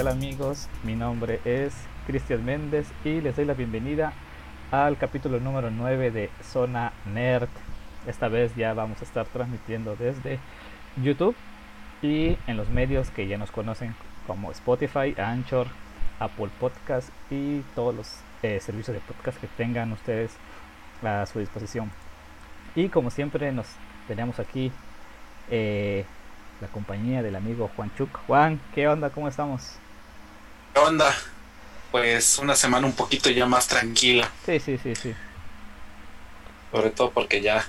tal amigos? Mi nombre es Cristian Méndez y les doy la bienvenida al capítulo número 9 de Zona Nerd. Esta vez ya vamos a estar transmitiendo desde YouTube y en los medios que ya nos conocen como Spotify, Anchor, Apple Podcast y todos los eh, servicios de podcast que tengan ustedes a su disposición. Y como siempre nos tenemos aquí eh, la compañía del amigo Juan Chuk. Juan, ¿qué onda? ¿Cómo estamos? ¿Qué onda? Pues una semana un poquito ya más tranquila. Sí, sí, sí, sí. Sobre todo porque ya,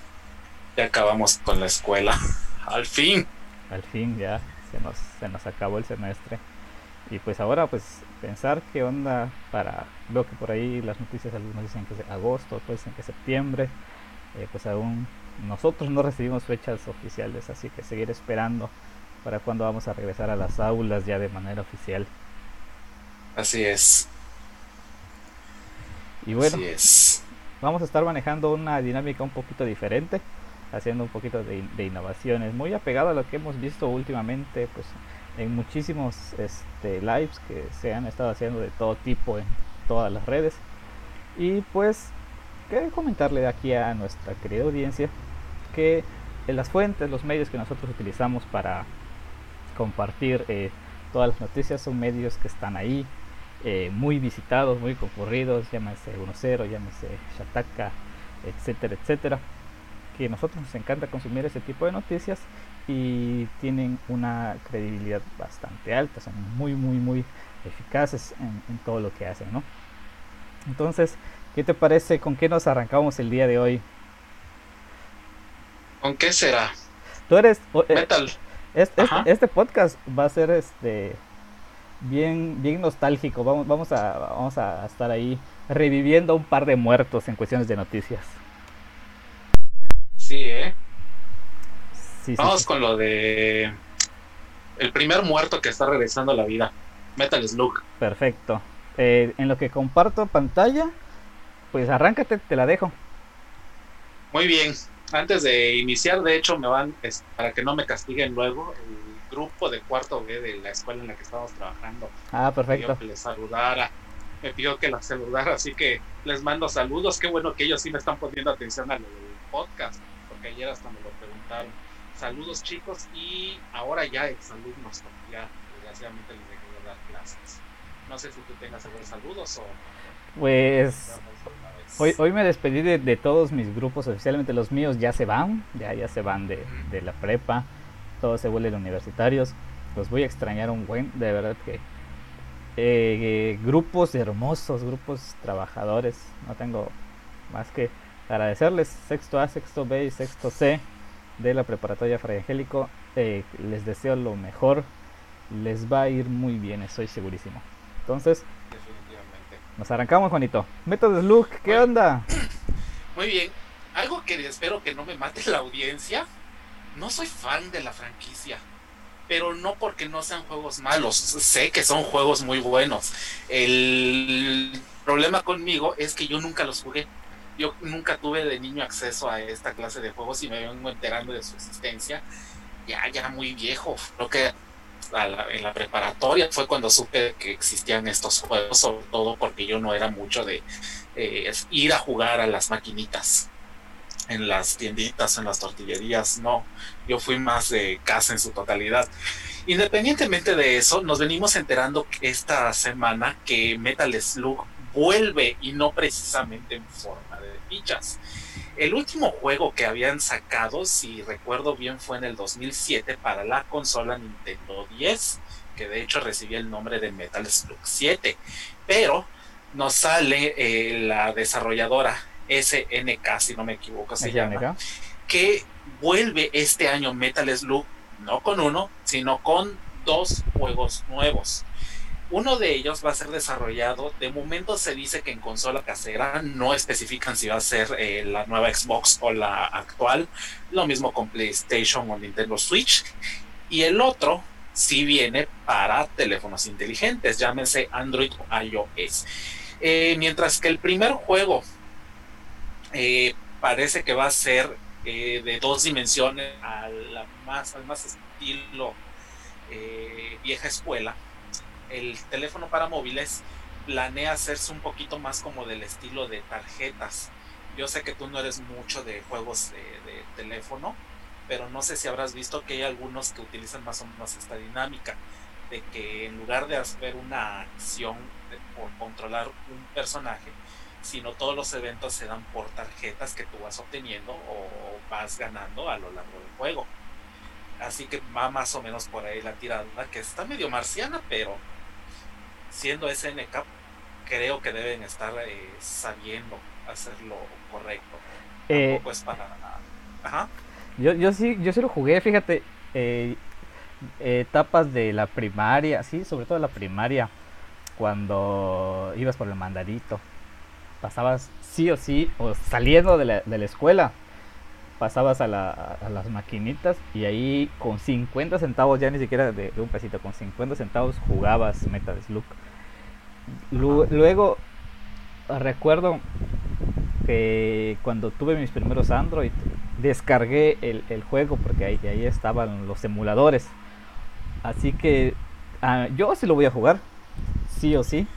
ya acabamos con la escuela. Al fin. Al fin ya se nos, se nos acabó el semestre. Y pues ahora pues pensar qué onda para... Veo que por ahí las noticias algunos dicen que es agosto, otros dicen que es septiembre. Eh, pues aún nosotros no recibimos fechas oficiales, así que seguir esperando para cuando vamos a regresar a las aulas ya de manera oficial. Así es. Y bueno, vamos a estar manejando una dinámica un poquito diferente, haciendo un poquito de, de, innovaciones, muy apegado a lo que hemos visto últimamente, pues en muchísimos este, lives que se han estado haciendo de todo tipo en todas las redes. Y pues, quiero comentarle aquí a nuestra querida audiencia que las fuentes, los medios que nosotros utilizamos para compartir eh, todas las noticias son medios que están ahí, eh, muy visitados, muy concurridos, llámese 1.0, llámese Shataka, etcétera, etcétera, que a nosotros nos encanta consumir ese tipo de noticias y tienen una credibilidad bastante alta, son muy, muy, muy eficaces en, en todo lo que hacen, ¿no? Entonces, ¿qué te parece? ¿Con qué nos arrancamos el día de hoy? ¿Con qué será? Tú eres eh, metal. Este, este, podcast va a ser este bien bien nostálgico. Vamos vamos a vamos a estar ahí reviviendo un par de muertos en cuestiones de noticias. Sí, ¿eh? vamos con lo de el primer muerto que está regresando a la vida. Metal Slug. Perfecto. Eh, en lo que comparto pantalla, pues arráncate, te la dejo. Muy bien antes de iniciar, de hecho, me van, para que no me castiguen luego, el grupo de cuarto B de la escuela en la que estamos trabajando. Ah, perfecto. Me pidió que les saludara, me pidió que las saludara, así que les mando saludos. Qué bueno que ellos sí me están poniendo atención al podcast, porque ayer hasta me lo preguntaron. Saludos chicos y ahora ya exalumnos, ya desgraciadamente les dejé de dar clases. No sé si tú tengas algunos saludos o... Pues Hoy, hoy me despedí de, todos mis grupos, oficialmente los míos ya se van, ya, ya se van de, la prepa, todos se vuelven universitarios. Los voy a extrañar un buen, de verdad que eh, grupos hermosos, grupos trabajadores. No tengo más que agradecerles. Sexto A, sexto B y sexto C de la preparatoria Fray Angélico. Eh, les deseo lo mejor. Les va a ir muy bien, estoy segurísimo. Entonces, nos arrancamos, Juanito. Métodos Slug, ¿qué onda? Muy bien. Algo que espero que no me mate la audiencia. No soy fan de la franquicia. Pero no porque no sean juegos malos. Sé que son juegos muy buenos. El problema conmigo es que yo nunca los jugué. Yo nunca tuve de niño acceso a esta clase de juegos y me vengo enterando de su existencia. Ya, ya muy viejo. Creo que en la preparatoria fue cuando supe que existían estos juegos, sobre todo porque yo no era mucho de eh, ir a jugar a las maquinitas en las tienditas, en las tortillerías, no, yo fui más de casa en su totalidad. Independientemente de eso, nos venimos enterando esta semana que Metal Slug vuelve y no precisamente en forma de fichas. El último juego que habían sacado, si recuerdo bien, fue en el 2007 para la consola Nintendo 10, que de hecho recibía el nombre de Metal Slug 7. Pero nos sale eh, la desarrolladora SNK, si no me equivoco, se llama, que vuelve este año Metal Slug, no con uno, sino con dos juegos nuevos. Uno de ellos va a ser desarrollado, de momento se dice que en consola casera, no especifican si va a ser eh, la nueva Xbox o la actual, lo mismo con PlayStation o Nintendo Switch. Y el otro sí viene para teléfonos inteligentes, llámense Android o iOS. Eh, mientras que el primer juego eh, parece que va a ser de dos dimensiones, a la más, al más estilo vieja escuela el teléfono para móviles planea hacerse un poquito más como del estilo de tarjetas. Yo sé que tú no eres mucho de juegos de, teléfono, pero no sé si habrás visto que hay algunos que utilizan más o menos esta dinámica de que en lugar de hacer una acción por controlar un personaje, sino todos los eventos se dan por tarjetas que tú vas obteniendo o vas ganando a lo largo del juego. Así que va más o menos por ahí la tirada, que está medio marciana, pero siendo SNK, creo que deben estar eh, sabiendo hacer lo correcto. Eh, Tampoco es para Ajá. Yo, yo sí, yo sí lo jugué, fíjate, eh, etapas de la primaria, sí, sobre todo la primaria, cuando ibas por el mandarito, pasabas sí o sí, o saliendo de la, de la escuela, pasabas a, la, a, las maquinitas y ahí con 50 centavos, ya ni siquiera de, un pesito, con 50 centavos jugabas Metal Slug. Luego recuerdo que cuando tuve mis primeros Android, descargué el, el juego porque ahí, ahí, estaban los emuladores. Así que ah, yo sí lo voy a jugar, sí o sí.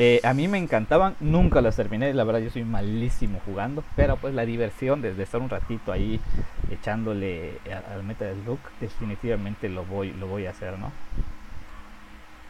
Eh, a mí me encantaban, nunca las terminé, la verdad yo soy malísimo jugando, pero pues la diversión de, estar un ratito ahí echándole al meta del look, definitivamente lo voy, lo voy a hacer, ¿no?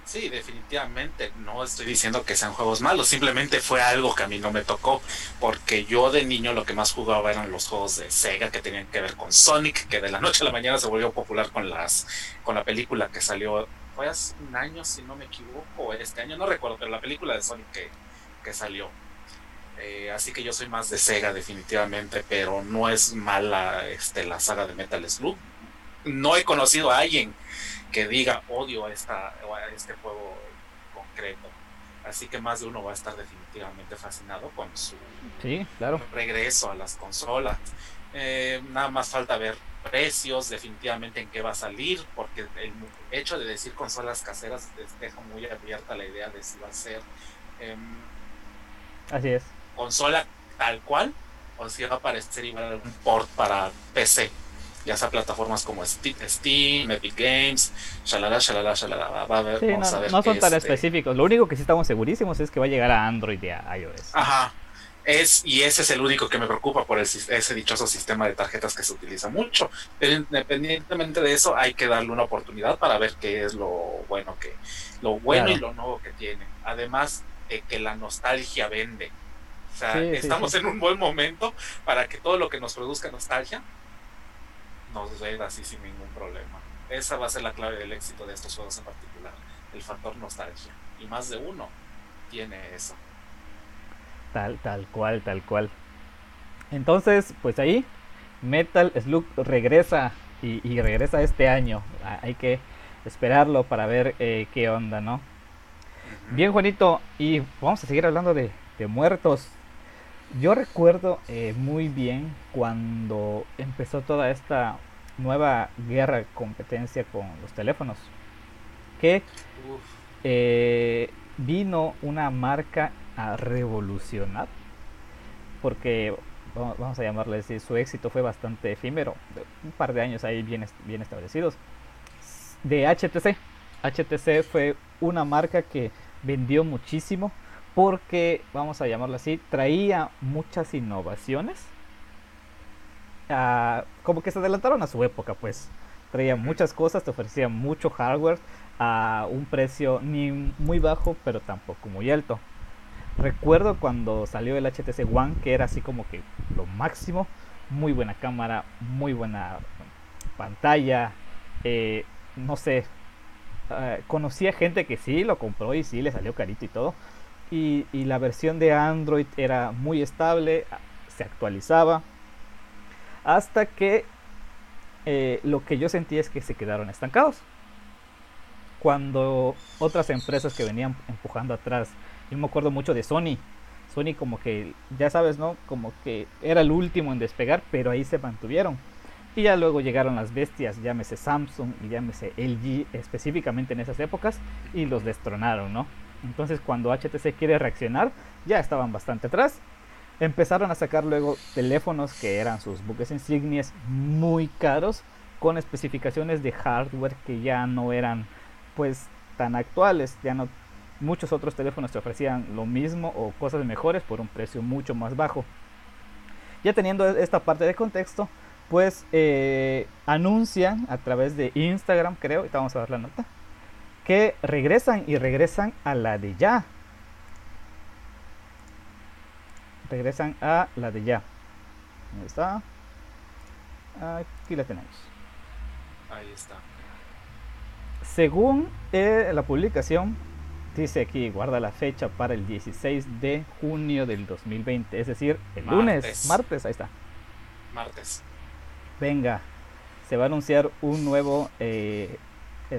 Sí, definitivamente. No estoy diciendo que sean juegos malos, simplemente fue algo que a mí no me tocó, porque yo de niño lo que más jugaba eran los juegos de Sega que tenían que ver con Sonic, que de la noche a la mañana se volvió popular con las con la película que salió fue hace un año, si no me equivoco, este año, no recuerdo, pero la película de Sonic que, que salió. Eh, así que yo soy más de Sega definitivamente, pero no es mala este, la saga de Metal Slug. No he conocido a alguien que diga odio a, esta, a este juego concreto. Así que más de uno va a estar definitivamente fascinado con su sí, claro. regreso a las consolas. Eh, nada más falta ver precios, definitivamente en qué va a salir, porque el hecho de decir consolas caseras deja muy abierta la idea de si va a ser em, así es consola tal cual o si va a aparecer igual un port para PC ya sea plataformas como Steam, Epic Games, shalala, shalala, shalala. Va a ver, no, no, son tan este específicos. Lo único que sí estamos segurísimos es que va a llegar a Android y a iOS. Ajá, es, y ese es el único que me preocupa por ese dichoso sistema de tarjetas que se utiliza mucho. Pero independientemente de eso, hay que darle una oportunidad para ver qué es lo bueno que, lo bueno y lo nuevo que tiene. Además de que la nostalgia vende. O sea, estamos en un buen momento para que todo lo que nos produzca nostalgia nos venda así sin ningún problema. Esa va a ser la clave del éxito de estos juegos en particular, el factor nostalgia. Y más de uno tiene eso. Tal, tal cual, tal cual. Entonces, pues ahí, Metal Slug regresa y, regresa este año. Hay que esperarlo para ver eh, qué onda, ¿no? Bien, Juanito, y vamos a seguir hablando de, muertos. Yo recuerdo eh, muy bien cuando empezó toda esta nueva guerra, competencia con los teléfonos. Que eh, vino una marca a revolucionar, porque vamos a llamarle así, su éxito fue bastante efímero, un par de años ahí bien, bien establecidos, de HTC. HTC fue una marca que vendió muchísimo porque, vamos a llamarlo así, traía muchas innovaciones. Ah, como que se adelantaron a su época, pues. Traía muchas cosas, te ofrecía mucho hardware a un precio ni muy bajo, pero tampoco muy alto. Recuerdo cuando salió el HTC One, que era así como que lo máximo, muy buena cámara, muy buena pantalla, eh, no sé, uh, conocí a gente que sí lo compró y sí le salió carito y todo. Y, la versión de Android era muy estable, se actualizaba, hasta que eh, lo que yo sentí es que se quedaron estancados. Cuando otras empresas que venían empujando atrás yo me acuerdo mucho de Sony. Sony como que, ya sabes, ¿no? Como que era el último en despegar, pero ahí se mantuvieron. Y ya luego llegaron las bestias, llámese Samsung y llámese LG específicamente en esas épocas y los destronaron, ¿no? Entonces cuando HTC quiere reaccionar, ya estaban bastante atrás. Empezaron a sacar luego teléfonos que eran sus buques insignias muy caros, con especificaciones de hardware que ya no eran pues tan actuales, ya no muchos otros teléfonos te ofrecían lo mismo o cosas mejores por un precio mucho más bajo. Ya teniendo esta parte de contexto, pues eh, anuncian a través de Instagram, creo, ahorita vamos a dar la nota, que regresan y regresan a la de ya. Regresan a la de ya. Ahí está. Aquí la tenemos. Ahí está. Según eh, la publicación, dice aquí, guarda la fecha para el 16 de junio del 2020, es decir, el lunes, martes, ahí está. Martes. Venga, se va a anunciar un nuevo eh,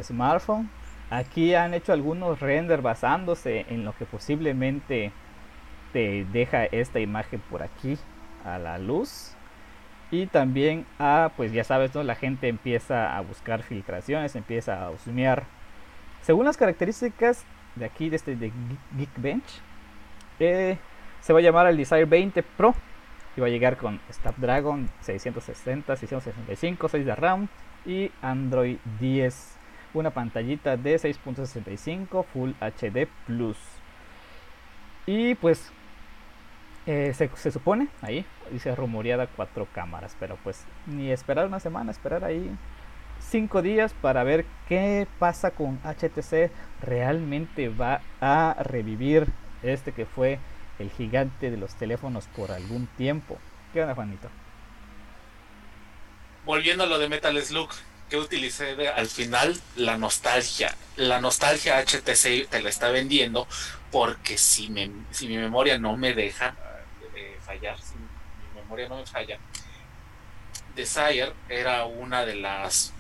smartphone. Aquí han hecho algunos renders basándose en lo que posiblemente te deja esta imagen por aquí a la luz. Y también, ah, pues ya sabes, ¿no? la gente empieza a buscar filtraciones, empieza a husmear. Según las características de aquí, de este de Geekbench, eh, se va a llamar el Desire 20 Pro y va a llegar con Snapdragon 660, 665, 6 de RAM y Android 10. Una pantallita de 6.65 Full HD Plus. Y pues eh, se, se, supone ahí, dice rumoreada cuatro cámaras, pero pues ni esperar una semana, esperar ahí cinco días para ver qué pasa con HTC. Realmente va a revivir este que fue el gigante de los teléfonos por algún tiempo. ¿Qué onda, Juanito? Volviendo a lo de Metal Slug, que utilicé al final, la nostalgia. La nostalgia HTC te la está vendiendo porque si, me, si mi memoria no me deja eh, fallar, si mi memoria no me falla, Desire era una de las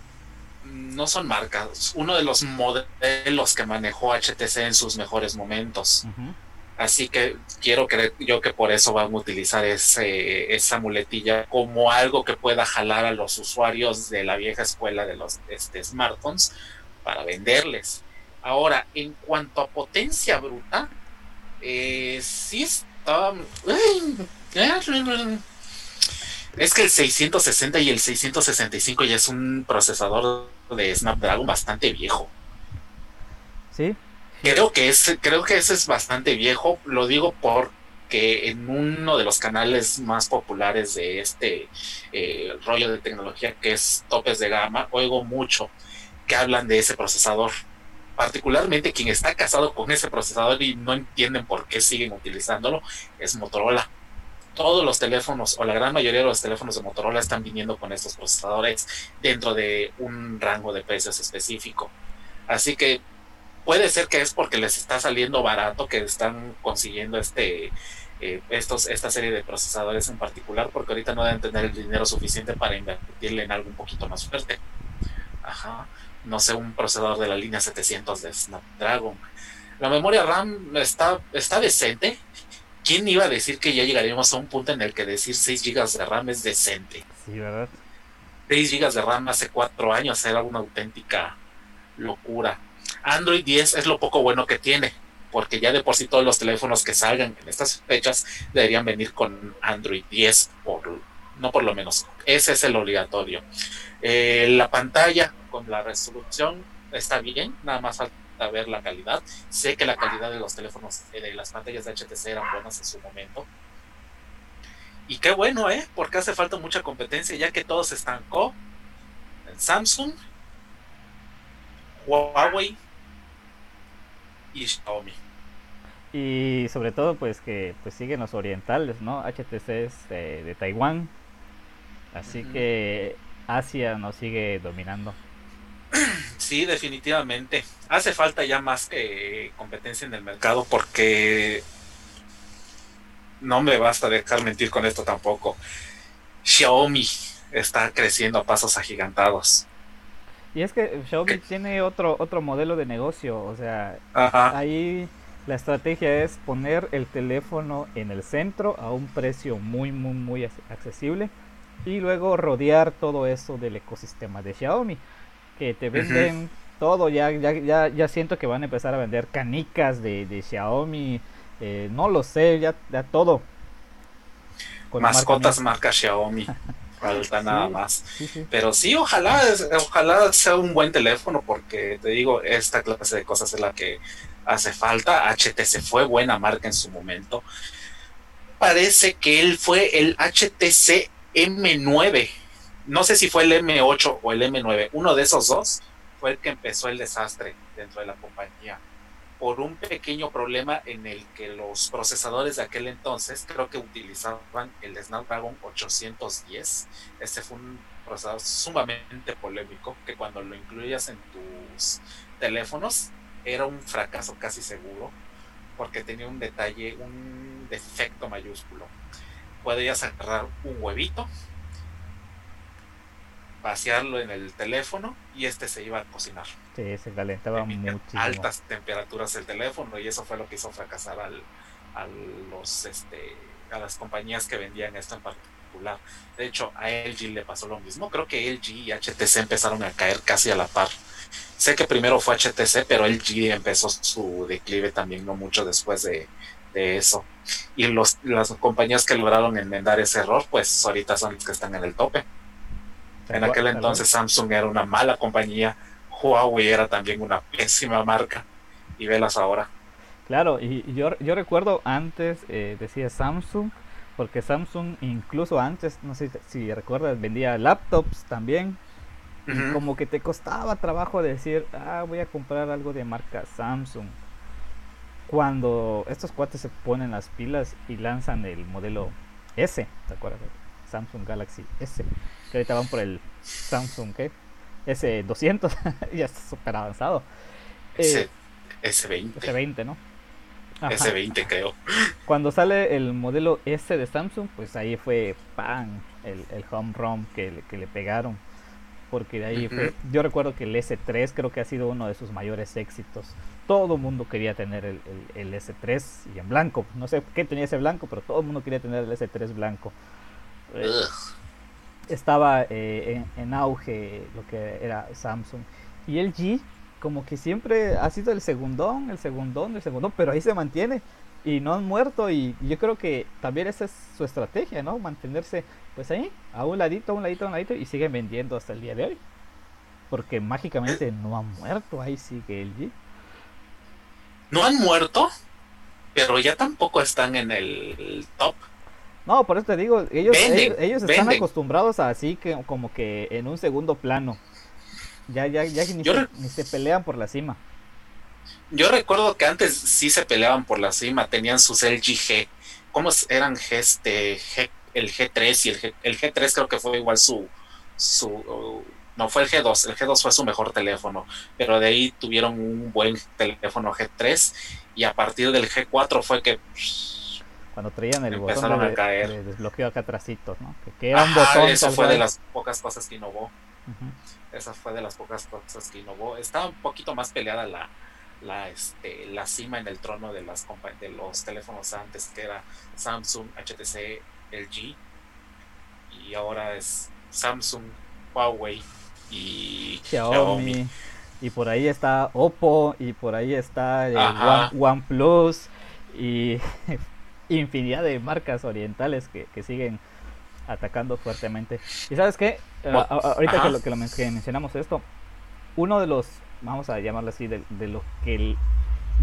no son marcas, uno de los modelos que manejó HTC en sus mejores momentos. Así que quiero creer yo que por eso van a utilizar ese, esa muletilla como algo que pueda jalar a los usuarios de la vieja escuela de los este, smartphones para venderles. Ahora, en cuanto a potencia bruta, eh, sí está... Es que el 660 y el 665 ya es un procesador de Snapdragon bastante viejo. Sí, Creo que, es, creo que ese es bastante viejo. Lo digo porque en uno de los canales más populares de este eh, rollo de tecnología, que es topes de gama, oigo mucho que hablan de ese procesador. Particularmente quien está casado con ese procesador y no entienden por qué siguen utilizándolo es Motorola. Todos los teléfonos, o la gran mayoría de los teléfonos de Motorola están viniendo con estos procesadores dentro de un rango de precios específico. Así que puede ser que es porque les está saliendo barato que están consiguiendo este eh, estos esta serie de procesadores en particular porque ahorita no deben tener el dinero suficiente para invertirle en algo un poquito más fuerte. Ajá. No sé un procesador de la línea 700 de Snapdragon. La memoria RAM está está decente quién iba a decir que ya llegaríamos a un punto en el que decir 6 GB de RAM es decente sí verdad 6 GB de RAM hace 4 años era una auténtica locura Android 10 es lo poco bueno que tiene, porque ya de por sí todos los teléfonos que salgan en estas fechas deberían venir con Android 10, por, no por lo menos. Ese es el obligatorio. Eh, la pantalla con la resolución está bien, nada más falta ver la calidad. Sé que la calidad de los teléfonos, eh, de las pantallas de HTC eran buenas en su momento. Y qué bueno, ¿eh? Porque hace falta mucha competencia, ya que todo se estancó en Samsung, Huawei y Xiaomi. Y sobre todo, pues que pues siguen los orientales, ¿no? HTC es de, Taiwán. Así que Asia nos sigue dominando. Sí, definitivamente. Hace falta ya más competencia en el mercado porque no me basta dejar mentir con esto tampoco. Xiaomi está creciendo a pasos agigantados. Y es que Xiaomi tiene otro otro modelo de negocio, o sea, ahí la estrategia es poner el teléfono en el centro a un precio muy muy muy accesible y luego rodear todo eso del ecosistema de Xiaomi, que te venden todo, ya, ya, ya, ya siento que van a empezar a vender canicas de, de Xiaomi, eh, no lo sé, ya, ya todo. Mascotas marca Xiaomi. falta nada más. Pero sí, ojalá, ojalá sea un buen teléfono, porque te digo, esta clase de cosas es la que hace falta. HTC fue buena marca en su momento. Parece que él fue el HTC M9. No sé si fue el M8 o el M9. Uno de esos dos fue el que empezó el desastre dentro de la compañía por un pequeño problema en el que los procesadores de aquel entonces creo que utilizaban el Snapdragon 810. Este fue un procesador sumamente polémico que cuando lo incluías en tus teléfonos era un fracaso casi seguro porque tenía un detalle, un defecto mayúsculo. Podías agarrar un huevito vaciarlo en el teléfono y este se iba a cocinar. Sí, se calentaba muchísimo. Altas temperaturas el teléfono y eso fue lo que hizo fracasar al, a los este a las compañías que vendían esto en particular. De hecho, a LG le pasó lo mismo. Creo que LG y HTC empezaron a caer casi a la par. Sé que primero fue HTC, pero LG empezó su declive también no mucho después de, de eso. Y los, las compañías que lograron enmendar ese error, pues ahorita son los que están en el tope. En aquel entonces Samsung era una mala compañía, Huawei era también una pésima marca y velas ahora. Claro, y yo, yo recuerdo antes, eh, decía Samsung, porque Samsung incluso antes, no sé si recuerdas, vendía laptops también. como que te costaba trabajo decir, ah, voy a comprar algo de marca Samsung. Cuando estos cuates se ponen las pilas y lanzan el modelo S, ¿te acuerdas? Samsung Galaxy S que ahorita van por el Samsung ¿qué? S200, ya está súper avanzado. S, S20. S20, ¿no? S20 creo. Cuando sale el modelo S de Samsung, pues ahí fue pan el, el home run que, que, le pegaron. Porque de ahí fue, yo recuerdo que el S3 creo que ha sido uno de sus mayores éxitos. Todo el mundo quería tener el, el, el S3 y en blanco. No sé qué tenía ese blanco, pero todo el mundo quería tener el S3 blanco estaba eh, en, auge lo que era Samsung. Y el G, como que siempre ha sido el segundón, el segundón, el segundón, pero ahí se mantiene y no han muerto. Y yo creo que también esa es su estrategia, ¿no? Mantenerse pues ahí, a un ladito, a un ladito, a un ladito, y siguen vendiendo hasta el día de hoy. Porque mágicamente no han muerto, ahí sigue el G. No han muerto, pero ya tampoco están en el top. No, por eso te digo, ellos, ellos, están acostumbrados a así que como que en un segundo plano. Ya, ya, ya ni, se, ni se pelean por la cima. Yo recuerdo que antes sí se peleaban por la cima, tenían sus LG G. ¿Cómo eran G, este, G, el G3 y el, G, el G3 creo que fue igual su, su no fue el G2, el G2 fue su mejor teléfono, pero de ahí tuvieron un buen teléfono G3 y a partir del G4 fue que cuando traían el botón de, desbloqueo acá atrasitos, ¿no? Que, era un botón. Eso fue de las pocas cosas que innovó. Esa fue de las pocas cosas que innovó. Estaba un poquito más peleada la, la, este, la cima en el trono de, las de los teléfonos antes, que era Samsung, HTC, LG. Y ahora es Samsung, Huawei y Xiaomi. Y por ahí está Oppo, y por ahí está One, OnePlus, y infinidad de marcas orientales que, que siguen atacando fuertemente. Y sabes qué, eh, ahorita que lo, que lo mencionamos esto, uno de los, vamos a llamarlo así, de, de lo que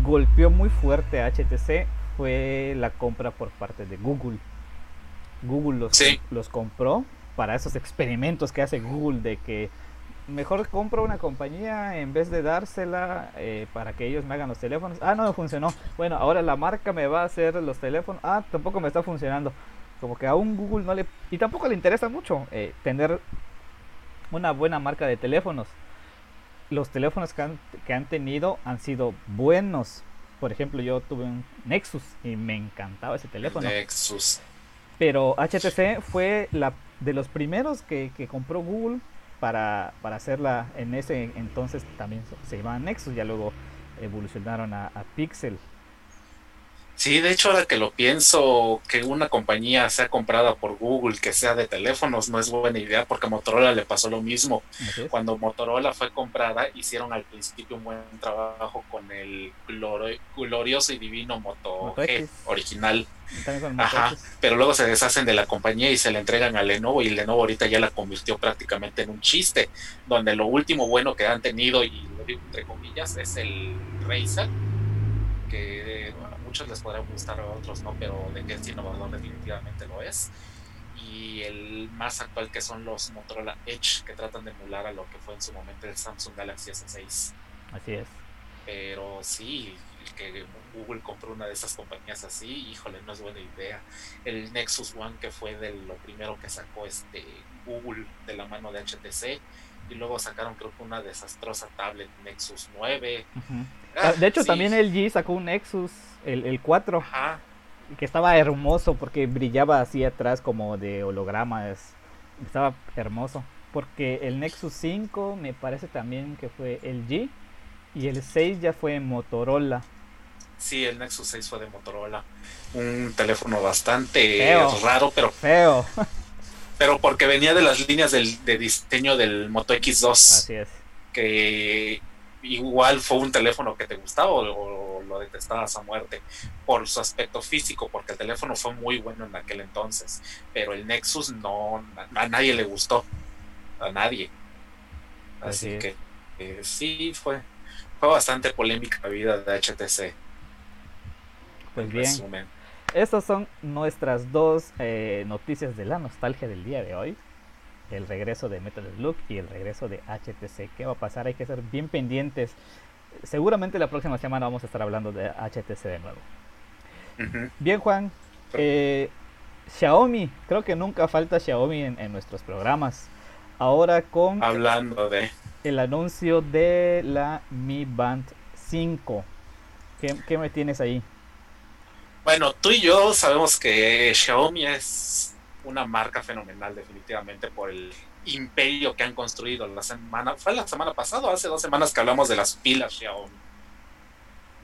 golpeó muy fuerte a HTC fue la compra por parte de Google. Google los, los compró para esos experimentos que hace Google de que mejor compro una compañía en vez de dársela eh, para que ellos me hagan los teléfonos. Ah, no me funcionó. Bueno, ahora la marca me va a hacer los teléfonos. Ah, tampoco me está funcionando. Como que a un Google no le... Y tampoco le interesa mucho eh, tener una buena marca de teléfonos. Los teléfonos que han, que han tenido han sido buenos. Por ejemplo, yo tuve un Nexus y me encantaba ese teléfono. Nexus. Pero HTC fue la de los primeros que, que compró Google para, para hacerla en ese entonces también se llamaban Nexus, ya luego evolucionaron a, Pixel. Sí, de hecho ahora que lo pienso, que una compañía sea comprada por Google, que sea de teléfonos, no es buena idea porque a Motorola le pasó lo mismo. Cuando Motorola fue comprada, hicieron al principio un buen trabajo con el glorioso y divino Moto, G original. Pero luego se deshacen de la compañía y se le entregan a Lenovo y Lenovo ahorita ya la convirtió prácticamente en un chiste, donde lo último bueno que han tenido, y lo digo entre comillas, es el Razer, que a muchos les podrá gustar, a otros no, pero de que es innovador definitivamente lo es. Y el más actual que son los Motorola Edge, que tratan de emular a lo que fue en su momento el Samsung Galaxy S6. Así es. Pero sí, que Google compró una de esas compañías así, híjole, no es buena idea. El Nexus One, que fue de lo primero que sacó este Google de la mano de HTC, y luego sacaron creo que una desastrosa tablet Nexus 9. Ah, de hecho, también el G sacó un Nexus, el, el 4, que estaba hermoso porque brillaba así atrás como de hologramas. Estaba hermoso. Porque el Nexus 5 me parece también que fue el G. Y el 6 ya fue Motorola. Sí, el Nexus 6 fue de Motorola. Un teléfono bastante raro, pero feo. pero porque venía de las líneas del, de diseño del Moto X2. Así es. Que igual fue un teléfono que te gustaba o, lo detestabas a muerte por su aspecto físico, porque el teléfono fue muy bueno en aquel entonces. Pero el Nexus no, a nadie le gustó. A nadie. Así, que eh, sí, fue, fue bastante polémica la vida de HTC. Pues bien, estas son nuestras dos eh, noticias de la nostalgia del día de hoy. El regreso de Metal Slug y el regreso de HTC. ¿Qué va a pasar? Hay que ser bien pendientes. Seguramente la próxima semana vamos a estar hablando de HTC de nuevo. Bien, Juan. Eh, Xiaomi, creo que nunca falta Xiaomi en, nuestros programas. Ahora con hablando de el anuncio de la Mi Band 5. ¿Qué, qué me tienes ahí? Bueno, tú y yo sabemos que Xiaomi es una marca fenomenal definitivamente por el imperio que han construido la semana, fue la semana pasada, hace dos semanas que hablamos de las pilas Xiaomi.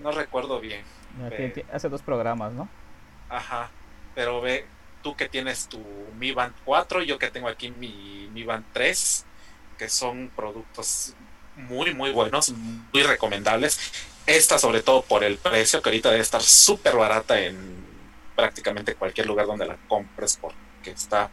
No recuerdo bien. Hace dos programas, ¿no? Ajá, pero ve, tú que tienes tu Mi Band 4, yo que tengo aquí mi Mi Band 3, que son productos muy, muy buenos, muy recomendables. Esta sobre todo por el precio, que ahorita debe estar súper barata en prácticamente cualquier lugar donde la compres, porque está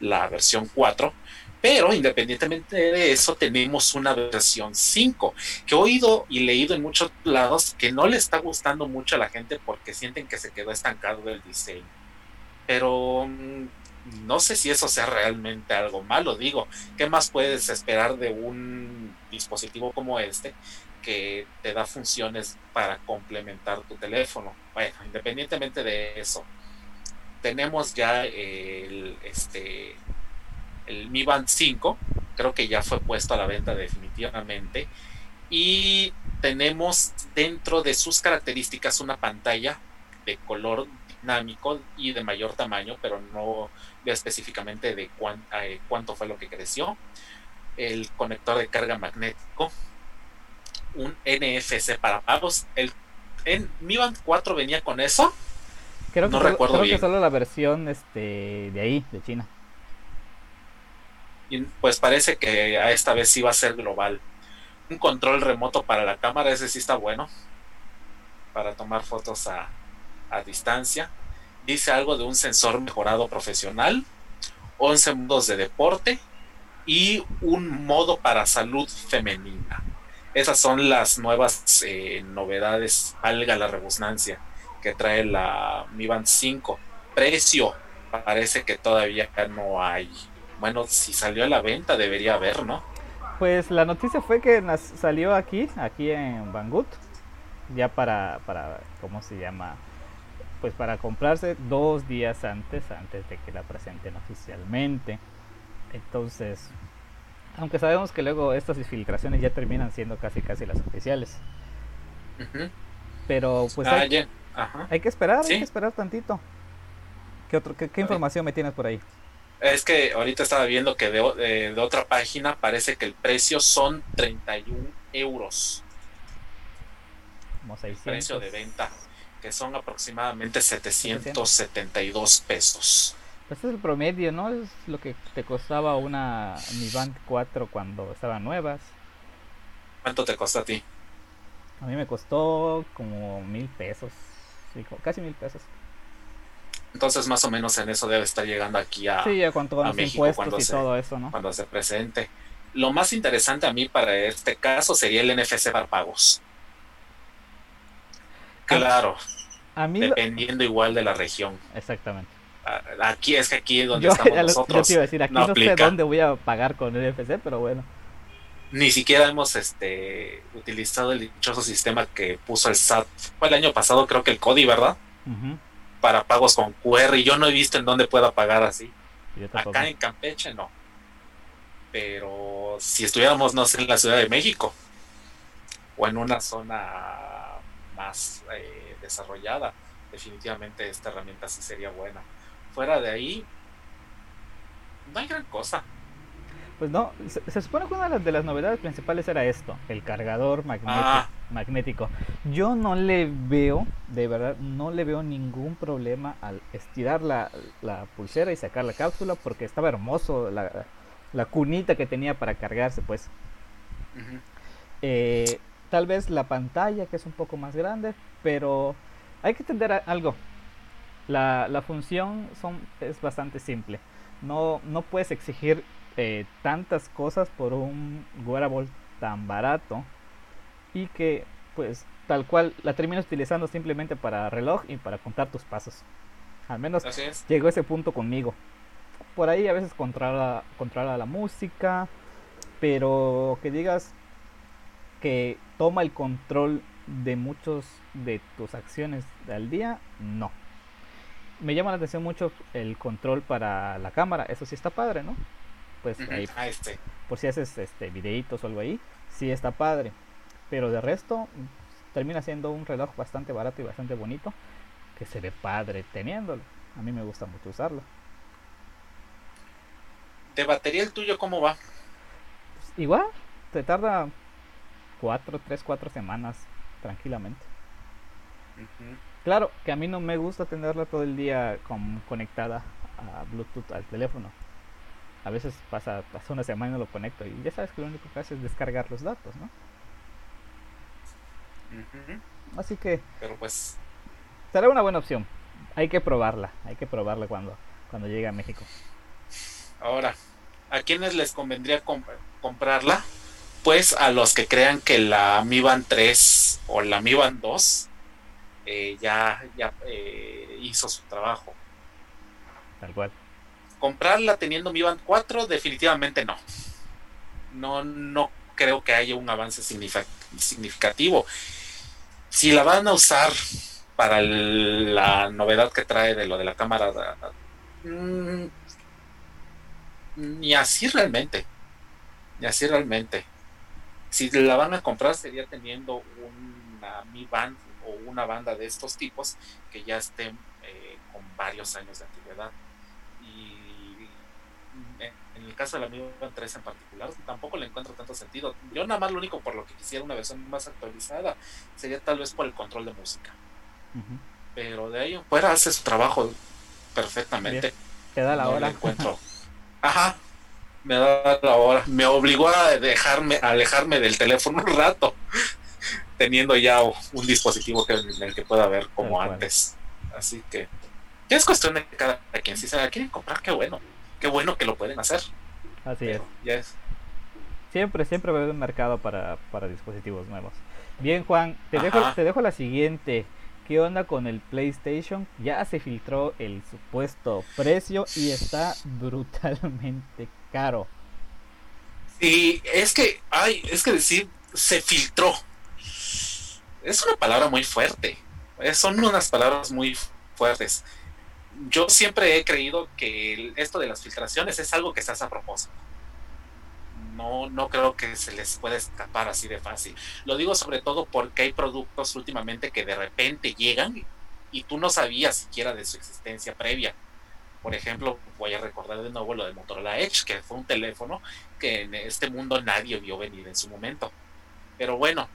la versión 4. Pero independientemente de eso, tenemos una versión 5, que he oído y leído en muchos lados que no le está gustando mucho a la gente porque sienten que se quedó estancado el diseño. Pero mm, no sé si eso sea realmente algo malo. Digo, ¿qué más puedes esperar de un dispositivo como este que te da funciones para complementar tu teléfono. Bueno, independientemente de eso, tenemos ya el, este, el Mi Band 5, creo que ya fue puesto a la venta definitivamente, y tenemos dentro de sus características una pantalla de color dinámico y de mayor tamaño, pero no veo específicamente de eh, cuánto fue lo que creció. El conector de carga magnético, un NFC para pagos. El, en Mi Band 4 venía con eso. Creo que, no solo, recuerdo creo que solo la versión este, de ahí, de China. Y pues parece que a esta vez sí va a ser global. Un control remoto para la cámara, ese sí está bueno. Para tomar fotos a, a distancia. Dice algo de un sensor mejorado profesional. 11 modos de deporte. Y un modo para salud femenina. Esas son las nuevas eh, novedades, valga la rebusnancia, que trae la Mi Band 5. Precio, parece que todavía no hay. Bueno, si salió a la venta debería haber, ¿no? Pues la noticia fue que salió aquí, aquí en Banggood, ya para, para, ¿cómo se llama? Pues para comprarse dos días antes, antes de que la presenten oficialmente. Entonces, aunque sabemos que luego estas infiltraciones ya terminan siendo casi casi las oficiales. Pero pues ah, hay, que esperar, hay que esperar tantito. ¿Qué, otro, qué, información me tienes por ahí? Es que ahorita estaba viendo que de, otra página parece que el precio son 31 euros. Como 600. Precio de venta, que son aproximadamente 772 pesos. Este es el promedio, ¿no? Es lo que te costaba una Mi Band 4 cuando estaban nuevas. ¿Cuánto te costó a ti? A mí me costó como mil pesos. casi mil pesos. Entonces, más o menos en eso debe estar llegando aquí a, sí, todos los México impuestos y se, todo eso, ¿no? Cuando se presente. Lo más interesante a mí para este caso sería el NFC para pagos. Claro. A mí dependiendo igual de la región. Exactamente. Aquí es que aquí es donde estamos nosotros. Yo te iba a decir, aquí no, sé dónde voy a pagar con el NFC, pero bueno. Ni siquiera hemos este utilizado el dichoso sistema que puso el SAT. Fue el año pasado, creo que el CODI, ¿verdad? Para pagos con QR. Y yo no he visto en dónde pueda pagar así. Acá en Campeche no. Pero si estuviéramos, no sé, en la Ciudad de México o en una zona más eh, desarrollada, definitivamente esta herramienta sí sería buena. Fuera de ahí, no hay gran cosa. Pues no, se, supone que una de las, novedades principales era esto, el cargador ah. magnético. Yo no le veo, de verdad, no le veo ningún problema al estirar la, pulsera y sacar la cápsula porque estaba hermoso la, cunita que tenía para cargarse, pues. Eh, tal vez la pantalla que es un poco más grande, pero hay que entender algo. La, la función son, es bastante simple. No, no puedes exigir eh, tantas cosas por un wearable tan barato y que pues tal cual la terminas utilizando simplemente para reloj y para contar tus pasos. Al menos llegó ese punto conmigo. Por ahí a veces controla, controla la música, pero que digas que toma el control de muchos de tus acciones al día, no. Me llama la atención mucho el control para la cámara, eso sí está padre, ¿no? Pues ahí, ah, este. por si haces este videitos o algo ahí, sí está padre. Pero de resto, termina siendo un reloj bastante barato y bastante bonito, que se ve padre teniéndolo. A mí me gusta mucho usarlo. ¿De batería el tuyo cómo va? Pues igual, te tarda 4, 3, 4 semanas tranquilamente. Claro que a mí no me gusta tenerla todo el día conectada a Bluetooth al teléfono. A veces pasa, pasa una semana y no lo conecto y ya sabes que lo único que hace es descargar los datos, ¿no? Así que... Pero pues... Será una buena opción. Hay que probarla, hay que probarla cuando, cuando llegue a México. Ahora, ¿a quiénes les convendría comprarla? Pues a los que crean que la Mi Band 3 o la Mi Band 2 eh, ya, ya eh, hizo su trabajo. Tal cual. Comprarla teniendo Mi Band 4, definitivamente no. No, no creo que haya un avance significativo. Si la van a usar para la novedad que trae de lo de la cámara, mm, ni así realmente. Ni así realmente si la van a comprar sería teniendo una Mi Band o una banda de estos tipos que ya estén eh, con varios años de antigüedad. Y en el caso de la Mi Band 3 en particular, tampoco le encuentro tanto sentido. Yo nada más lo único por lo que quisiera una versión más actualizada sería tal vez por el control de música. Pero de ahí fuera hace su trabajo perfectamente. Queda la hora. encuentro. Ajá, me da la hora. Me obligó a dejarme, a alejarme del teléfono un rato, teniendo ya un dispositivo que, en el que pueda ver como antes. Así que ya es cuestión de cada quien. Si se la quieren comprar, qué bueno. Qué bueno que lo pueden hacer. Así es. Ya es. Siempre, siempre va a haber un mercado para, para dispositivos nuevos. Bien, Juan, te dejo, te dejo la siguiente. ¿Qué onda con el PlayStation? Ya se filtró el supuesto precio y está brutalmente caro. Y es que, ay, es que decir, se filtró. Es una palabra muy fuerte. Son unas palabras muy fuertes. Yo siempre he creído que esto de las filtraciones es algo que se hace a propósito. No, no creo que se les pueda escapar así de fácil. Lo digo sobre todo porque hay productos últimamente que de repente llegan y tú no sabías siquiera de su existencia previa por ejemplo, voy a recordar de nuevo lo de Motorola Edge, que fue un teléfono que en este mundo nadie vio venir en su momento. Pero bueno,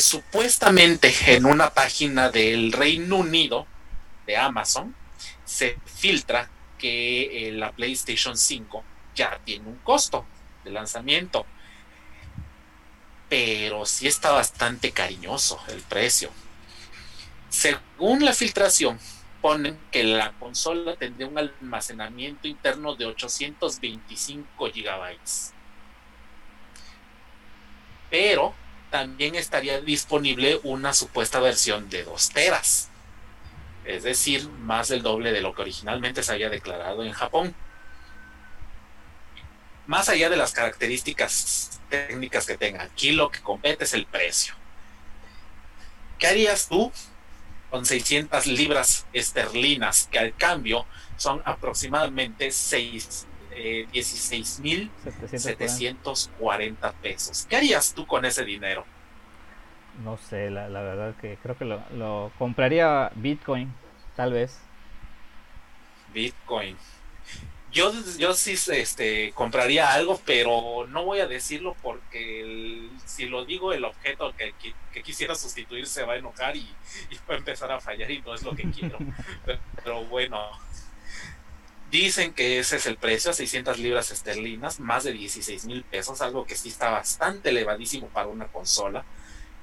supuestamente en una página del Reino Unido de Amazon se filtra que eh, la PlayStation 5 ya tiene un costo de lanzamiento. Pero sí está bastante cariñoso el precio. Según la filtración, suponen que la consola tendría un almacenamiento interno de 825 gigabytes. Pero también estaría disponible una supuesta versión de 2 teras. Es decir, más del doble de lo que originalmente se había declarado en Japón. Más allá de las características técnicas que tenga, aquí lo que compete es el precio. ¿Qué harías tú con 600 libras esterlinas, que al cambio son aproximadamente 6, eh, 16.740 pesos. ¿Qué harías tú con ese dinero? No sé, la, la verdad que creo que lo, lo, compraría Bitcoin, tal vez. Bitcoin. Yo, yo sí este, compraría algo, pero no voy a decirlo porque el, si lo digo, el objeto que, que, que, quisiera sustituir se va a enojar y, y, va a empezar a fallar y no es lo que quiero. pero, pero bueno, Dicen que ese es el precio, 600 libras esterlinas, más de 16 mil pesos, algo que sí está bastante elevadísimo para una consola.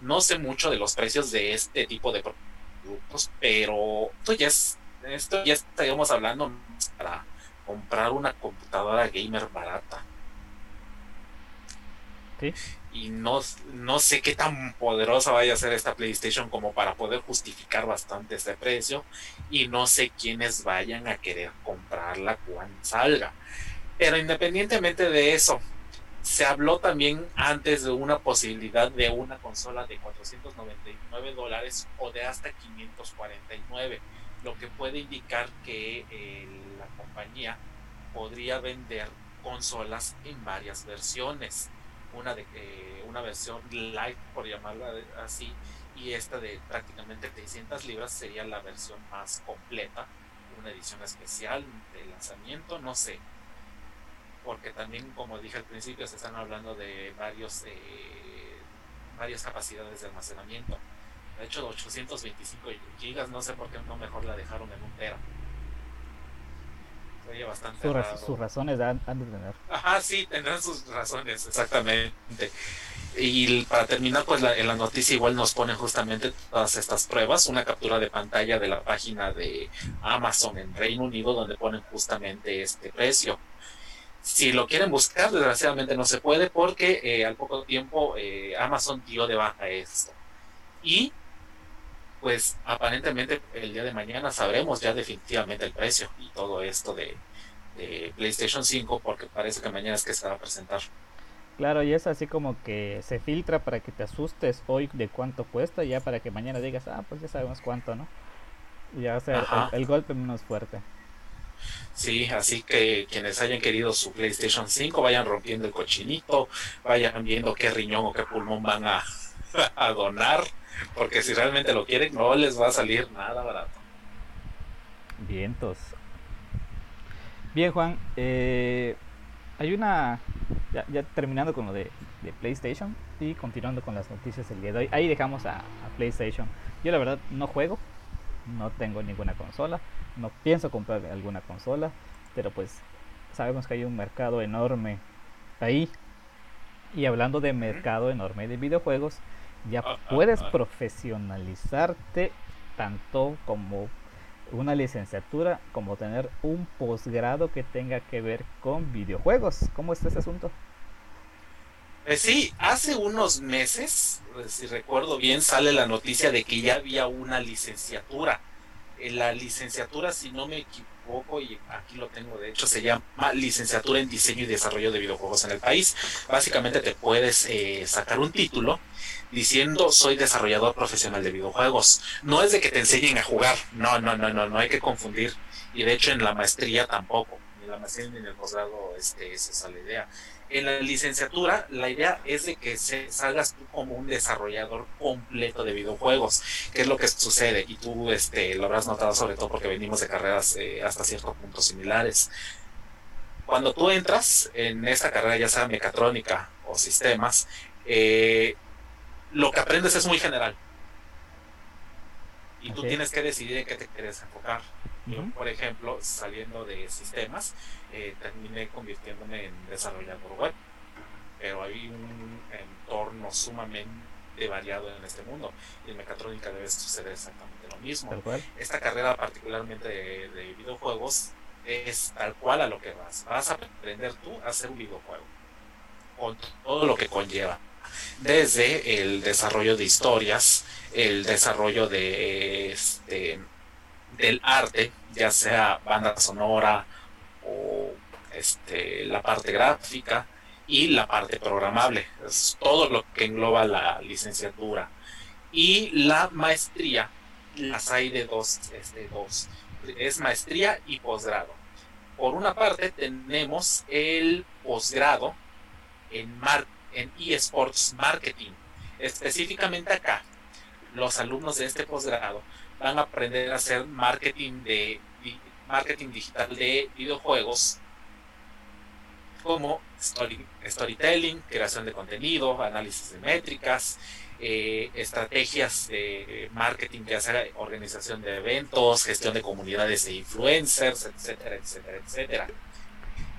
No sé mucho de los precios de este tipo de productos, pero esto ya, es, esto ya estaríamos hablando para comprar una computadora gamer barata. Y no, no sé qué tan poderosa vaya a ser esta PlayStation como para poder justificar bastante este precio. Y no sé quiénes vayan a querer comprarla cuando salga. Pero independientemente de eso, se habló también antes de una posibilidad de una consola de 499 dólares o de hasta 549, lo que puede indicar que eh, la compañía podría vender consolas en varias versiones una de eh, una versión light por llamarla así y esta de prácticamente 300 libras sería la versión más completa una edición especial de lanzamiento no sé. Porque también como dije al principio se están hablando de varios eh, varias capacidades de almacenamiento. De hecho 825 gigas no sé por qué no mejor la dejaron en un tera oye bastante Su raz sus razones han, han, de tener. Ajá, sí, tendrán sus razones, exactamente. Y para terminar, pues la, en la noticia igual nos ponen justamente todas estas pruebas, una captura de pantalla de la página de Amazon en Reino Unido, donde ponen justamente este precio. Si lo quieren buscar, desgraciadamente no se puede porque eh, al poco tiempo eh, Amazon dio de baja esto. Y pues aparentemente el día de mañana sabremos ya definitivamente el precio y todo esto de, de, PlayStation 5 porque parece que mañana es que se va a presentar. Claro, y es así como que se filtra para que te asustes hoy de cuánto cuesta, ya para que mañana digas, ah, pues ya sabemos cuánto, ¿no? Ya sea el, el, golpe menos fuerte. Sí, así que quienes hayan querido su PlayStation 5 vayan rompiendo el cochinito, vayan viendo qué riñón o qué pulmón van a, a donar porque si realmente lo quieren, no les va a salir nada barato. Vientos. Bien, Juan. Eh, hay una. Ya, ya, terminando con lo de, de, PlayStation y continuando con las noticias del día de hoy. Ahí dejamos a, a, PlayStation. Yo, la verdad, no juego. No tengo ninguna consola. No pienso comprar alguna consola. Pero pues sabemos que hay un mercado enorme ahí. Y hablando de mercado enorme de videojuegos, ya puedes profesionalizarte tanto como una licenciatura como tener un posgrado que tenga que ver con videojuegos. ¿Cómo está ese asunto? Eh, sí, hace unos meses, si recuerdo bien, sale la noticia de que ya había una licenciatura. La licenciatura, si no me equivoco, y aquí lo tengo de hecho, se llama licenciatura en diseño y desarrollo de videojuegos en el país. Básicamente te puedes eh, sacar un título diciendo soy desarrollador profesional de videojuegos. No es de que te enseñen a jugar, no, no, no, no, no hay que confundir. Y de hecho en la maestría tampoco, ni la maestría ni en el posgrado este, es la idea. En la licenciatura la idea es de que se, salgas tú como un desarrollador completo de videojuegos, que es lo que sucede y tú este, lo habrás notado sobre todo porque venimos de carreras eh, hasta ciertos puntos similares. Cuando tú entras en esta carrera, ya sea mecatrónica o sistemas, eh, lo que aprendes es muy general. Y tú tienes que decidir en qué te quieres enfocar. Yo, uh -huh. por ejemplo, saliendo de sistemas, eh, terminé convirtiéndome en desarrollador web. Pero hay un entorno sumamente variado en este mundo. Y en mecatrónica debe suceder exactamente lo mismo. Esta carrera particularmente de, videojuegos es tal cual a lo que vas. Vas a aprender tú a hacer un videojuego con todo lo que conlleva. Desde el desarrollo de historias, el desarrollo de este, del arte, ya sea banda sonora o este, la parte gráfica y la parte programable. Es todo lo que engloba la licenciatura. Y la maestría, las hay de dos, este, dos. Es maestría y posgrado. Por una parte tenemos el posgrado en, en eSports Marketing. Específicamente acá, los alumnos de este posgrado van a aprender a hacer marketing de marketing digital de videojuegos como storytelling, creación de contenido, análisis de métricas, eh, estrategias de marketing, ya sea organización de eventos, gestión de comunidades de influencers, etcétera, etcétera, etcétera.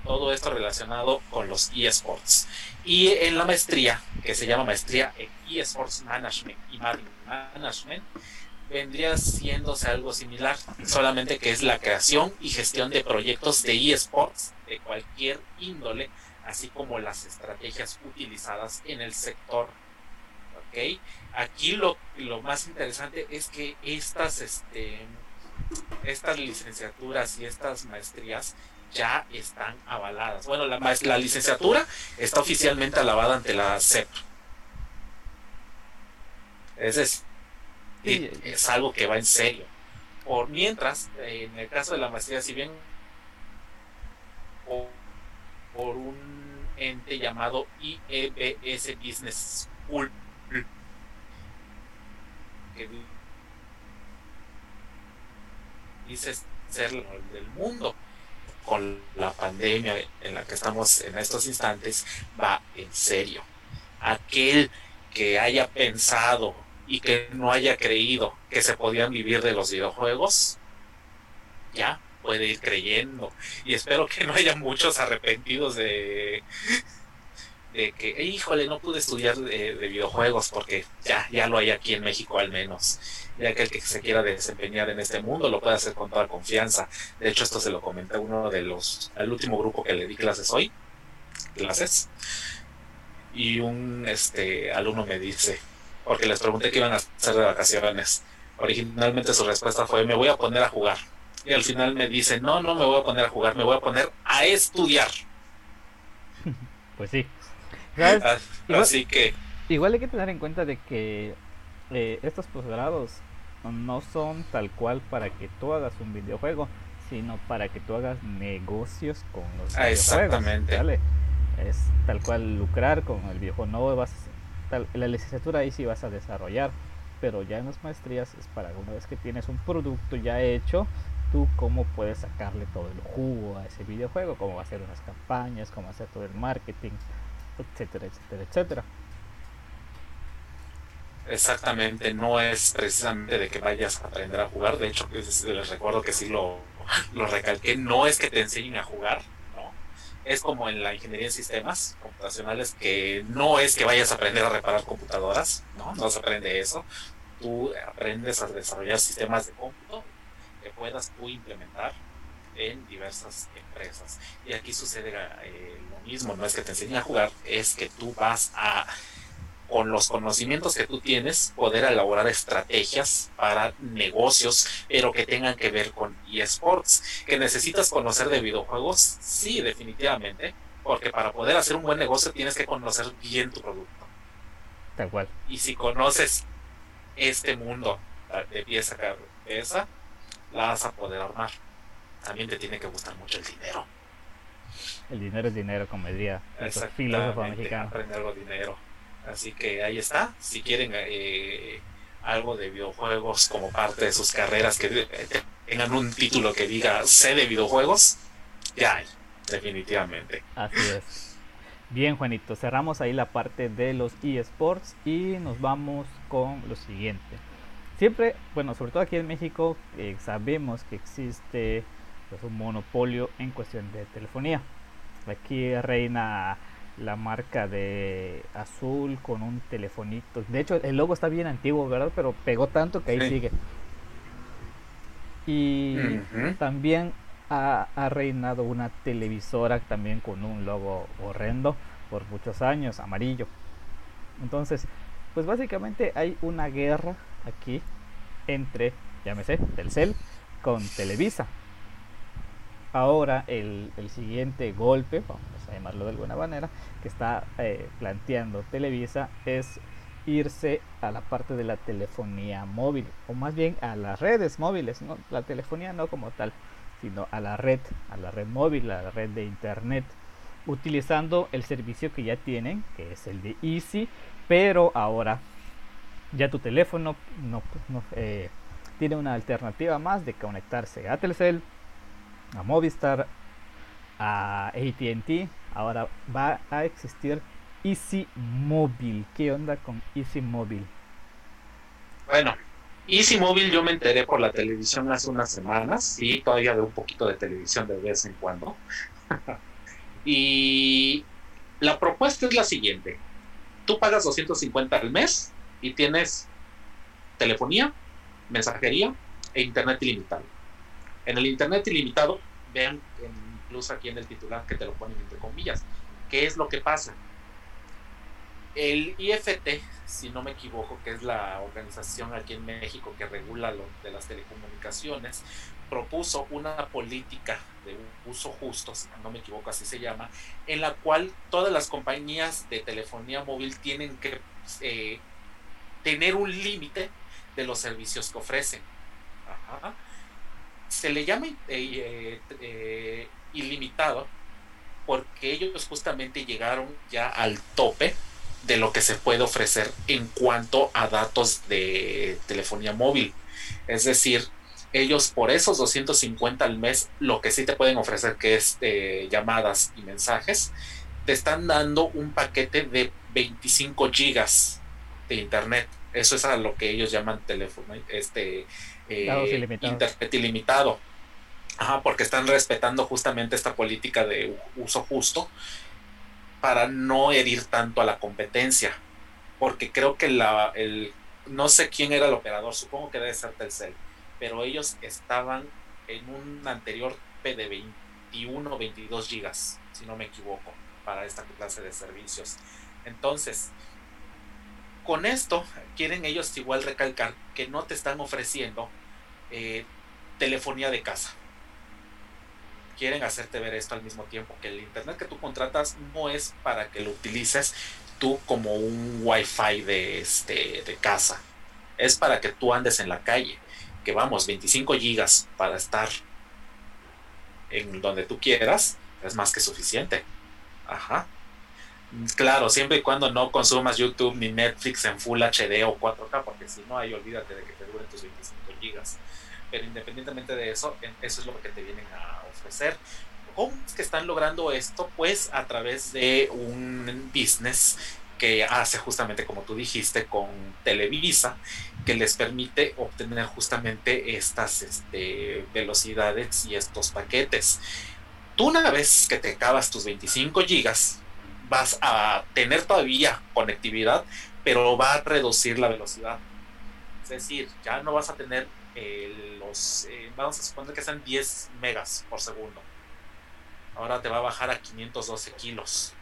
Todo esto relacionado con los eSports. Y en la maestría, que se llama maestría en eSports Management y Marketing Management, vendría siéndose algo similar, solamente que es la creación y gestión de proyectos de eSports de cualquier índole, así como las estrategias utilizadas en el sector. ¿Ok? Aquí lo, lo más interesante es que estas, este, estas licenciaturas y estas maestrías ya están avaladas. Bueno, la, la licenciatura está oficialmente alabada ante la CEP. Es es algo que va en serio. Por mientras, en el caso de la maestría, si bien por un ente llamado IEBS Business School, que dice ser del mundo. Con la pandemia en la que estamos en estos instantes, va en serio. Aquel que haya pensado y que no haya creído que se podían vivir de los videojuegos, ya puede ir creyendo. Y espero que no haya muchos arrepentidos de, de que, híjole, no pude estudiar de, videojuegos porque ya, ya lo hay aquí en México al menos. Ya que el que se quiera desempeñar en este mundo lo puede hacer con toda confianza. De hecho, esto se lo comenté a uno de los, al último grupo que le di clases hoy, clases. Y un este alumno me dice, porque les pregunté qué iban a hacer de vacaciones. Originalmente su respuesta fue, me voy a poner a jugar. Y al final me dice, no, no me voy a poner a jugar, me voy a poner a estudiar. Pues sí. Así que... Igual hay que tener en cuenta de que eh, estos posgrados no son tal cual para que tú hagas un videojuego, sino para que tú hagas negocios con los ah, Exactamente. Es tal cual lucrar con el videojuego. No vas la licenciatura ahí sí vas a desarrollar, pero ya en las maestrías es para una vez que tienes un producto ya hecho, tú cómo puedes sacarle todo el jugo a ese videojuego, cómo hacer unas campañas, cómo hacer todo el marketing, etcétera, etcétera, etcétera. Exactamente, no es precisamente de que vayas a aprender a jugar, de hecho les recuerdo que sí lo, lo recalqué, no es que te enseñen a jugar, es como en la ingeniería en sistemas computacionales, que no es que vayas a aprender a reparar computadoras, ¿no? No se aprende eso. Tú aprendes a desarrollar sistemas de cómputo que puedas tú implementar en diversas empresas. Y aquí sucede eh, lo mismo, no es que te enseñen a jugar, es que tú vas a con los conocimientos que tú tienes, poder elaborar estrategias para negocios, pero que tengan que ver con eSports. ¿Que necesitas conocer de videojuegos? Sí, definitivamente, porque para poder hacer un buen negocio tienes que conocer bien tu producto. Tal cual. Y si conoces este mundo de pieza a cabeza, la vas a poder armar. También te tiene que gustar mucho el dinero. El dinero es dinero, como diría el filósofo mexicano. Aprender algo de dinero. Así que ahí está. Si quieren eh, algo de videojuegos como parte de sus carreras, que tengan un título que diga sé de videojuegos, ya hay, definitivamente. Así es. Bien, Juanito, cerramos ahí la parte de los eSports y nos vamos con lo siguiente. Siempre, bueno, sobre todo aquí en México, eh, sabemos que existe pues, un monopolio en cuestión de telefonía. Aquí reina la marca de azul con un telefonito. De hecho, el logo está bien antiguo, ¿verdad? Pero pegó tanto que ahí sigue. Y también ha, ha, reinado una televisora también con un logo horrendo por muchos años, amarillo. Entonces, pues básicamente hay una guerra aquí entre, llámese, Telcel con Televisa. Ahora el, el siguiente golpe, vamos a llamarlo de alguna manera, que está eh, planteando Televisa es irse a la parte de la telefonía móvil, o más bien a las redes móviles, ¿no? la telefonía no como tal, sino a la red, a la red móvil, a la red de internet, utilizando el servicio que ya tienen, que es el de Easy, pero ahora ya tu teléfono no, eh, tiene una alternativa más de conectarse a Telcel, a Movistar, a ATT. Ahora va a existir Easy Móvil. ¿Qué onda con Easy Móvil? Bueno, Easy Móvil yo me enteré por la televisión hace unas semanas y todavía veo un poquito de televisión de vez en cuando. y la propuesta es la siguiente. Tú pagas 250 al mes y tienes telefonía, mensajería e internet ilimitado. En el internet ilimitado, vean incluso aquí en el titular que te lo ponen entre comillas, ¿qué es lo que pasa? El IFT, si no me equivoco, que es la organización aquí en México que regula lo de las telecomunicaciones, propuso una política de uso justo, si no me equivoco así se llama, en la cual todas las compañías de telefonía móvil tienen que eh, tener un límite de los servicios que ofrecen. Se le llama eh, eh, eh, ilimitado porque ellos justamente llegaron ya al tope de lo que se puede ofrecer en cuanto a datos de telefonía móvil. Es decir, ellos por esos 250 al mes, lo que sí te pueden ofrecer, que es llamadas y mensajes, te están dando un paquete de 25 gigas de internet. Eso es a lo que ellos llaman teléfono, este, eh, internet ilimitado. Ajá, porque están respetando justamente esta política de uso justo para no herir tanto a la competencia. Porque creo que la, el, no sé quién era el operador, supongo que debe ser Telcel, pero ellos estaban en un anterior P de 21 o 22 gigas, si no me equivoco, para esta clase de servicios. Entonces, con esto quieren ellos igual recalcar que no te están ofreciendo eh, telefonía de casa quieren hacerte ver esto al mismo tiempo, que el internet que tú contratas no es para que lo utilices tú como un wifi de, este, de casa, es para que tú andes en la calle, que vamos, 25 gigas para estar en donde tú quieras, es más que suficiente. Ajá. Claro, siempre y cuando no consumas YouTube ni Netflix en Full HD o 4K, porque si no, ahí olvídate de que te duren tus 25 gigas. Pero independientemente de eso, eso es lo que te vienen a ofrecer. ¿Cómo es que están logrando esto? Pues a través de un business que hace justamente como tú dijiste con Televisa, que les permite obtener justamente estas este, velocidades y estos paquetes. Tú una vez que te acabas tus 25 gigas, vas a tener todavía conectividad, pero va a reducir la velocidad. Es decir, ya no vas a tener eh, los, eh, vamos a suponer que sean 10 megas por segundo. Ahora te va a bajar a 512 kilos.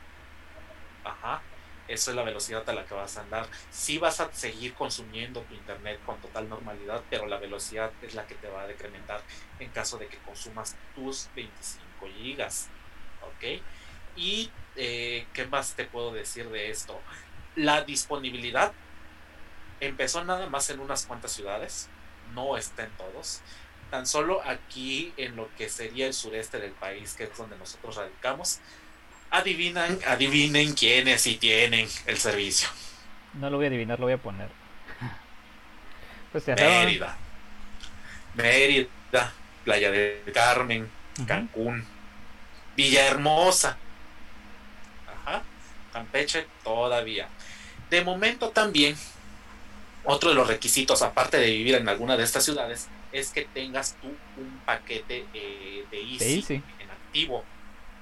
Ajá. Eso es la velocidad a la que vas a andar. Sí vas a seguir consumiendo tu internet con total normalidad, pero la velocidad es la que te va a decrementar en caso de que consumas tus 25 gigas. ¿Ok? Y eh, ¿qué más te puedo decir de esto? La disponibilidad empezó nada más en unas cuantas ciudades no está en todos. Tan solo aquí en lo que sería el sureste del país, que es donde nosotros radicamos, adivinan, adivinen quiénes sí tienen el servicio. No lo voy a adivinar, lo voy a poner. Pues Mérida. Mérida, Playa del Carmen, Cancún, Villahermosa. Campeche todavía. De momento también otro de los requisitos, aparte de vivir en alguna de estas ciudades, es que tengas tú un paquete eh, de, Easy en activo.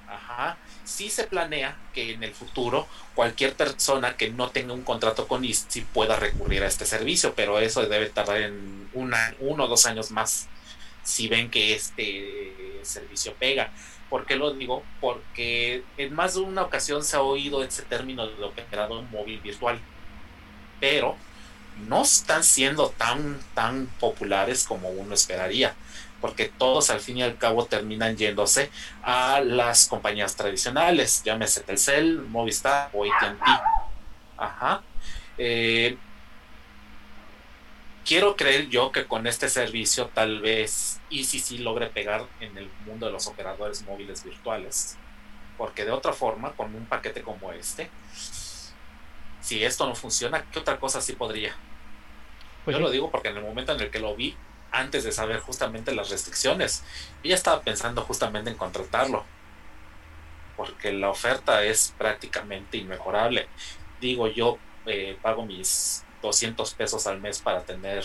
Ajá. Sí se planea que en el futuro cualquier persona que no tenga un contrato con Easy pueda recurrir a este servicio, pero eso debe tardar en una, uno o dos años más. Si ven que este servicio pega. ¿Por qué lo digo? Porque en más de una ocasión se ha oído ese término de operador móvil virtual, pero no están siendo tan, tan populares como uno esperaría, porque todos al fin y al cabo terminan yéndose a las compañías tradicionales, llámese Telcel, Movistar o AT&T. Ajá. Eh, quiero creer yo que con este servicio tal vez ECC logre pegar en el mundo de los operadores móviles virtuales. Porque de otra forma, con un paquete como este, si esto no funciona, ¿qué otra cosa sí podría? Pues yo lo digo porque en el momento en el que lo vi, antes de saber justamente las restricciones, yo ya estaba pensando justamente en contratarlo. Porque la oferta es prácticamente inmejorable. Digo, yo eh, pago mis 200 pesos al mes para tener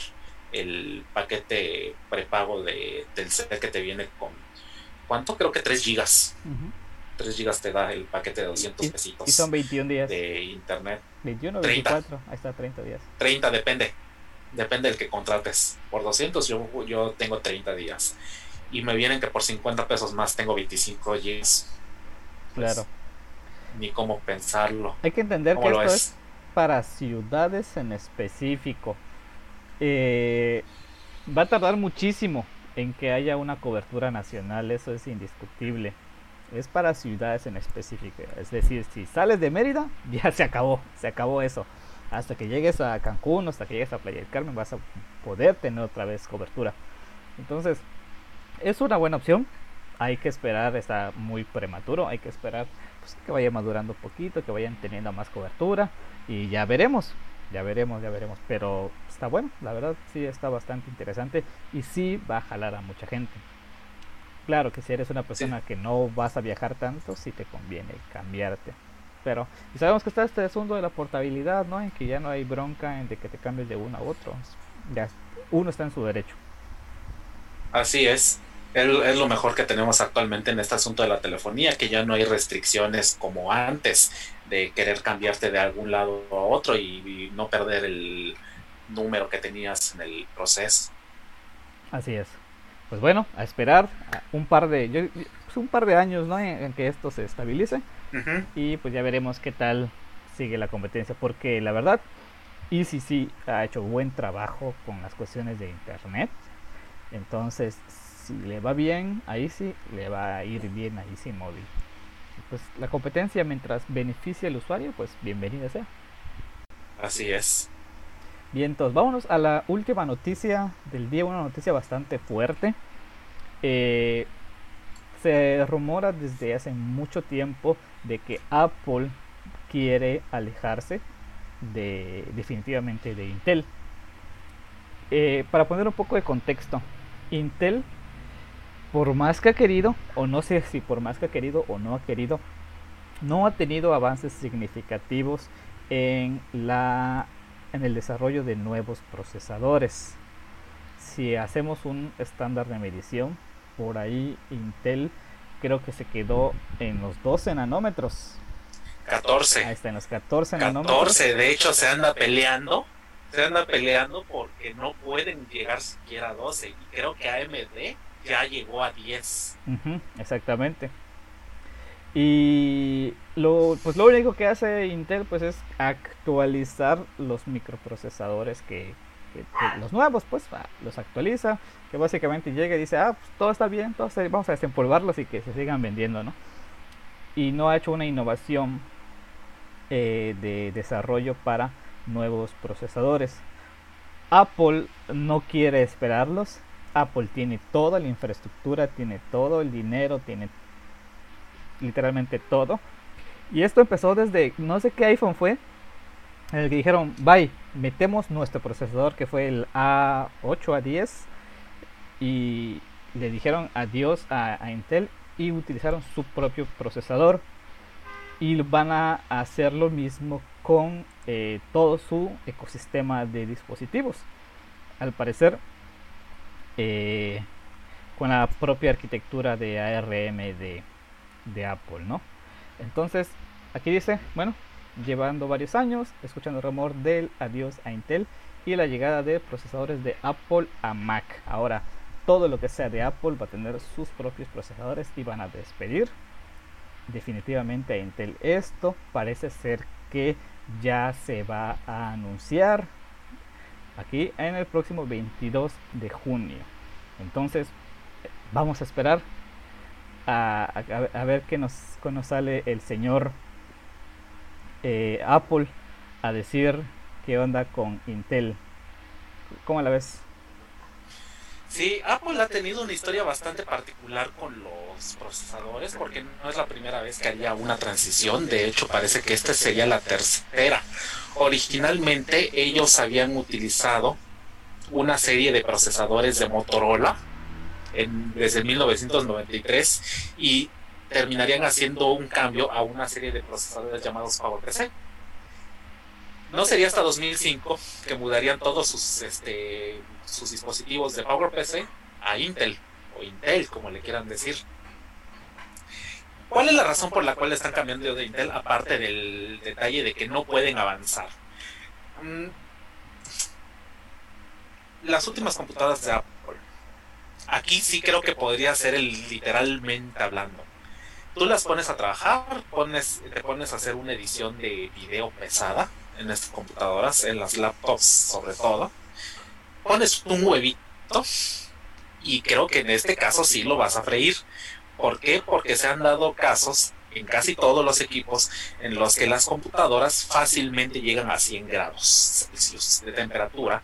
el paquete prepago de Telcel que te viene con ¿cuánto? Creo que 3 gigas. 3 gigas te da el paquete de 200 pesitos. Y son 21 días. De internet. 21 o 24, ahí está 30 días. 30, depende. Depende del que contrates. Por 200 yo, yo tengo 30 días. Y me vienen que por 50 pesos más tengo 25 gigas. Pues, claro. Ni cómo pensarlo. Hay que entender que esto es para ciudades en específico. Eh, va a tardar muchísimo en que haya una cobertura nacional, eso es indiscutible. Es para ciudades en específico. Es decir, si sales de Mérida, ya se acabó, se acabó eso. Hasta que llegues a Cancún, hasta que llegues a Playa del Carmen, vas a poder tener otra vez cobertura. Entonces, es una buena opción. Hay que esperar, está muy prematuro, hay que esperar pues, que vaya madurando un poquito, que vayan teniendo más cobertura. Y ya veremos, ya veremos, ya veremos. Pero está bueno, la verdad sí está bastante interesante y sí va a jalar a mucha gente. Claro que si eres una persona que no vas a viajar tanto, sí te conviene cambiarte. Pero, y sabemos que está este asunto de la portabilidad, ¿no? En que ya no hay bronca en de que te cambies de uno a otro. Ya uno está en su derecho. Así es. Es, lo mejor que tenemos actualmente en este asunto de la telefonía, que ya no hay restricciones como antes de querer cambiarte de algún lado a otro y, no perder el número que tenías en el proceso. Así es. Pues bueno, a esperar un par de pues un par de años, ¿no? En, que esto se estabilice y pues ya veremos qué tal sigue la competencia, porque la verdad sí ha hecho buen trabajo con las cuestiones de internet. Entonces, si le va bien a Easy, le va a ir bien a Easy Móvil pues la competencia mientras beneficie al usuario, pues bienvenida sea. Así es. Bien, entonces vámonos a la última noticia del día, una noticia bastante fuerte. Eh, se rumora desde hace mucho tiempo de que Apple quiere alejarse de definitivamente de Intel. Eh, para poner un poco de contexto, Intel por más que ha querido, o no sé si por más que ha querido o no ha querido, no ha tenido avances significativos en, la, en el desarrollo de nuevos procesadores. Si hacemos un estándar de medición, por ahí Intel creo que se quedó en los 12 nanómetros. 14. Ahí está, en los 14 nanómetros. 14, de hecho se anda peleando. Se anda peleando porque no pueden llegar siquiera a 12. Y creo que AMD ya llegó a 10. exactamente. Y lo, pues lo único que hace Intel pues es actualizar los microprocesadores que, los nuevos pues los actualiza, que básicamente llega y dice, ah, pues todo está bien, vamos a desempolvarlos y que se sigan vendiendo, ¿no? Y no ha hecho una innovación eh, de desarrollo para nuevos procesadores. Apple no quiere esperarlos, Apple tiene toda la infraestructura, tiene todo el dinero, tiene literalmente todo. Y esto empezó desde, no sé qué iPhone fue, en el que dijeron, bye, metemos nuestro procesador que fue el A8, A10, y le dijeron adiós a, Intel y utilizaron su propio procesador. Y van a hacer lo mismo con eh, todo su ecosistema de dispositivos. Al parecer, eh, con la propia arquitectura de ARM de, Apple, ¿no? Entonces, aquí dice, bueno, llevando varios años, escuchando el rumor del adiós a Intel y la llegada de procesadores de Apple a Mac. Ahora, todo lo que sea de Apple va a tener sus propios procesadores y van a despedir definitivamente a Intel. Esto parece ser que ya se va a anunciar aquí en el próximo 22 de junio. Entonces, vamos a esperar a, ver qué nos, nos sale el señor eh, Apple a decir qué onda con Intel. ¿Cómo la ves? Sí, Apple ha tenido una historia bastante particular con los procesadores porque no es la primera vez que haría una transición, de hecho parece que esta sería la tercera. Originalmente ellos habían utilizado una serie de procesadores de Motorola desde 1993 y terminarían haciendo un cambio a una serie de procesadores llamados PowerPC. No sería hasta 2005 que mudarían todos sus este, sus dispositivos de PowerPC a Intel o Intel, como le quieran decir. ¿Cuál es la razón por la cual están cambiando de Intel aparte del detalle de que no pueden avanzar? Mm, las últimas computadoras de Apple. Aquí sí creo que podría ser el literalmente hablando. Tú las pones a trabajar, pones, te pones a hacer una edición de video pesada en estas computadoras, en las laptops sobre todo pones un huevito y creo que en este caso sí lo vas a freír. ¿Por qué? Porque se han dado casos en casi todos los equipos en los que las computadoras fácilmente llegan a 100 grados Celsius de temperatura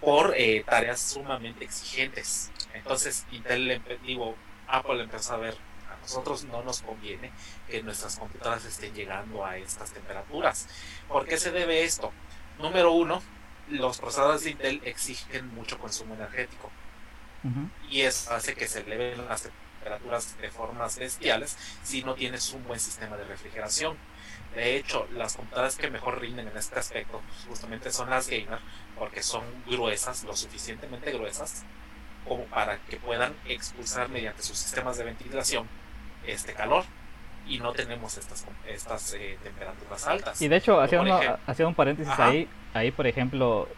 por eh, tareas sumamente exigentes. Entonces, Intel, digo, Apple empezó a ver, a nosotros no nos conviene que nuestras computadoras estén llegando a estas temperaturas. ¿Por qué se debe esto? Número uno, los procesadores de Intel exigen mucho consumo energético. Y eso hace que se eleven las temperaturas de formas bestiales si no tienes un buen sistema de refrigeración. De hecho, las computadoras que mejor rinden en este aspecto justamente son las gamer, porque son gruesas, lo suficientemente gruesas, como para que puedan expulsar mediante sus sistemas de ventilación este calor y no tenemos estas, estas eh, temperaturas altas. Y de hecho, haciendo, un paréntesis ahí, ahí por ejemplo,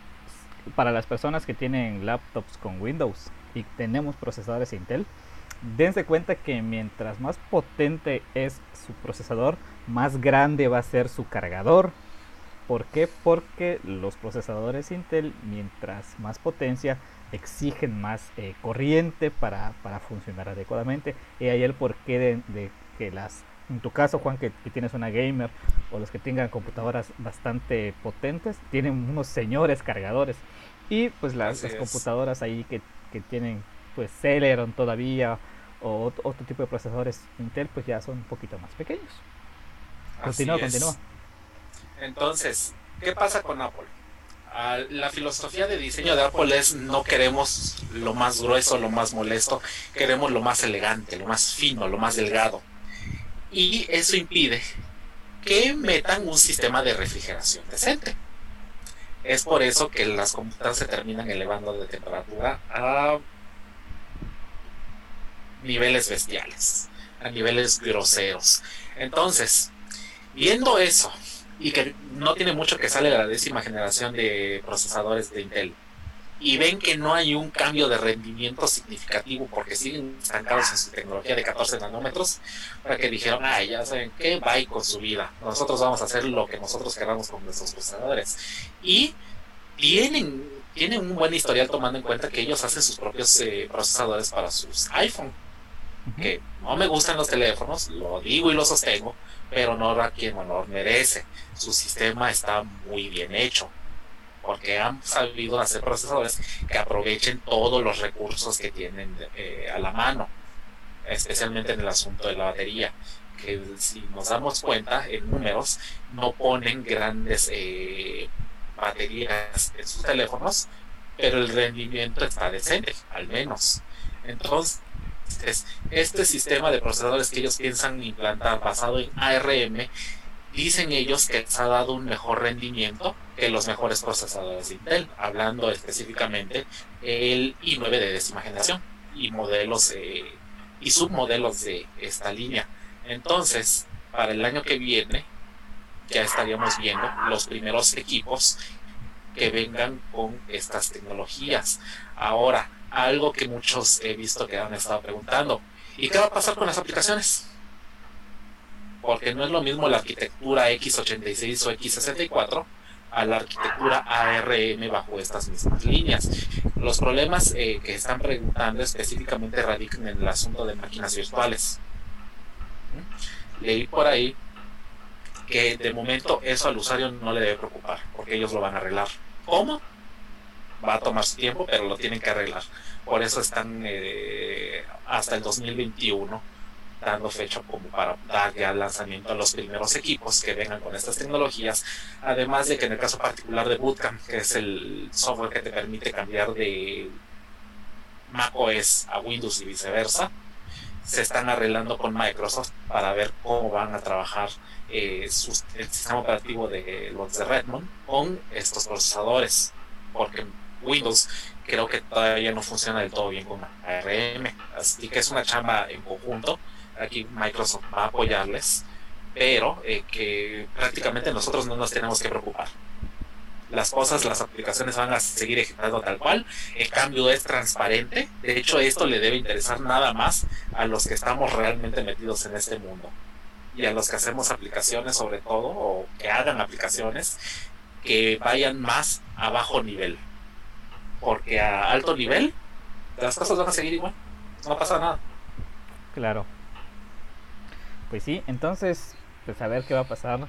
para las personas que tienen laptops con Windows y tenemos procesadores Intel, dense cuenta que mientras más potente es su procesador, más grande va a ser su cargador. ¿Por qué? Porque los procesadores Intel, mientras más potencia, exigen más eh, corriente para, funcionar adecuadamente. Y ahí el porqué de, de que las en tu caso, Juan, que, tienes una gamer o los que tengan computadoras bastante potentes, tienen unos señores cargadores. Y pues las, computadoras ahí que, tienen pues Celeron todavía o otro, tipo de procesadores Intel, pues ya son un poquito más pequeños. Continúa, continúa. Entonces, ¿qué pasa con Apple? La filosofía de diseño de Apple es no queremos lo más grueso, lo más molesto, queremos lo más elegante, lo más fino, lo más delgado y eso impide que metan un sistema de refrigeración decente. Es por eso que las computadoras se terminan elevando de temperatura a niveles bestiales, a niveles groseros. Entonces, viendo eso, y que no tiene mucho que sale la décima generación de procesadores de Intel, y ven que no hay un cambio de rendimiento significativo porque siguen estancados en su tecnología de 14 nanómetros, para que dijeron, ah, ya saben qué, va con su vida, nosotros vamos a hacer lo que nosotros queramos con nuestros procesadores. Y tienen, tienen un buen historial tomando en cuenta que ellos hacen sus propios eh, procesadores para sus iPhone. Que no me gustan los teléfonos, lo digo y lo sostengo, pero no a quien honor merece. Su sistema está muy bien hecho porque han sabido hacer procesadores que aprovechen todos los recursos que tienen eh, a la mano, especialmente en el asunto de la batería, que si nos damos cuenta en números, no ponen grandes eh, baterías en sus teléfonos, pero el rendimiento está decente, al menos. Entonces, este sistema de procesadores que ellos piensan implantar basado en ARM dicen ellos que les ha dado un mejor rendimiento que los mejores procesadores de Intel, hablando específicamente el i9 de décima generación y modelos y submodelos de esta línea. Entonces, para el año que viene ya estaríamos viendo los primeros equipos que vengan con estas tecnologías. Ahora, algo que muchos he visto que han estado preguntando. ¿Y qué va a pasar con las aplicaciones? Porque no es lo mismo la arquitectura x86 o x64 a la arquitectura ARM bajo estas mismas líneas. Los problemas eh, que están preguntando específicamente radican en el asunto de máquinas virtuales. Leí por ahí que de momento eso al usuario no le debe preocupar, porque ellos lo van a arreglar. ¿Cómo? Va a tomar su tiempo, pero lo tienen que arreglar. Por eso están eh, hasta el 2021 dando fecha como para dar ya lanzamiento a los primeros equipos que vengan con estas tecnologías. Además de que en el caso particular de Bootcamp, que es el software que te permite cambiar de macOS a Windows y viceversa, se están arreglando con Microsoft para ver cómo van a trabajar eh, el sistema operativo de los de Redmond con estos procesadores, porque Windows creo que todavía no funciona del todo bien con ARM, así que es una chamba en conjunto. Aquí Microsoft va a apoyarles, pero eh, que prácticamente nosotros no nos tenemos que preocupar. Las cosas, las aplicaciones van a seguir ejecutando tal cual. El cambio es transparente. De hecho, esto le debe interesar nada más a los que estamos realmente metidos en este mundo y a los que hacemos aplicaciones sobre todo, o que hagan aplicaciones, que vayan más a bajo nivel. Porque a alto nivel las cosas van a seguir igual, no pasa nada. Claro. Pues sí, entonces, pues a ver qué va a pasar.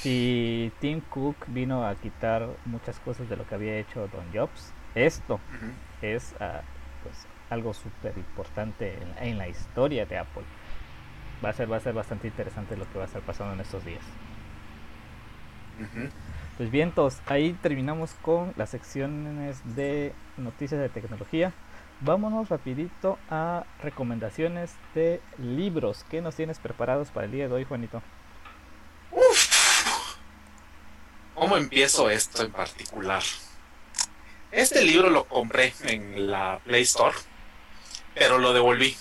Si Tim Cook vino a quitar muchas cosas de lo que había hecho Don Jobs, esto es uh, pues, algo súper importante en, en la historia de Apple va a ser va a ser bastante interesante lo que va a estar pasando en estos días. Pues bien, todos, ahí terminamos con las secciones de noticias de tecnología. Vámonos rapidito a recomendaciones de libros. ¿Qué nos tienes preparados para el día de hoy, Juanito? ¿Cómo empiezo esto en particular? Este libro lo compré en la Play Store, pero lo devolví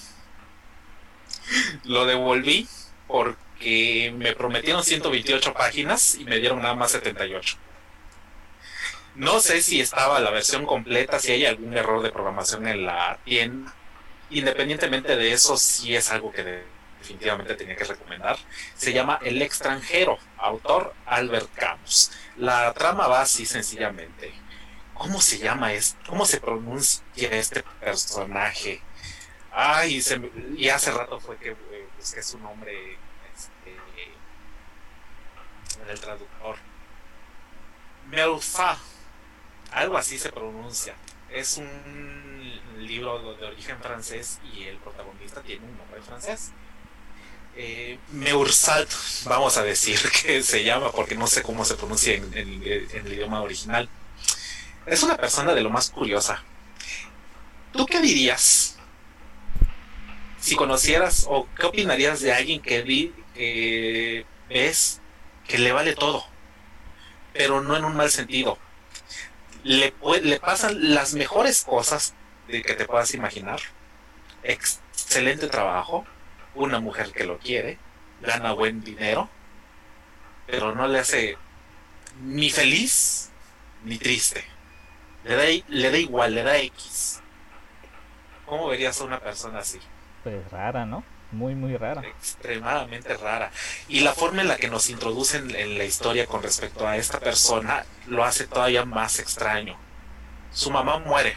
lo devolví porque me prometieron 128 páginas y me dieron nada más 78. No sé si estaba la versión completa, si hay algún error de programación en la tienda. Independientemente de eso, sí es algo que definitivamente tenía que recomendar. Se llama El extranjero, autor Albert Camus. La trama va así sencillamente. ¿Cómo se llama esto? ¿Cómo se pronuncia este personaje? Ay, y hace rato fue que eh, busqué su nombre este, en el traductor. Melfa, algo así se pronuncia. Es un libro de origen francés y el protagonista tiene un nombre francés. Eh, Meursalt, vamos a decir que se llama porque no sé cómo se pronuncia en el idioma original. Es una persona de lo más curiosa. ¿Tú qué dirías si conocieras o qué opinarías de alguien que vi, que ves que le vale todo, pero no en un mal sentido. Le, le pasan las mejores cosas de que te puedas imaginar. Excelente trabajo, una mujer que lo quiere, gana buen dinero, pero no le hace ni feliz ni triste. Le da, le da igual, le da X. ¿Cómo verías a una persona así? pues rara, ¿no? Muy, muy rara. Extremadamente rara. Y la forma en la que nos introducen en la historia con respecto a esta persona lo hace todavía más extraño. Su mamá muere.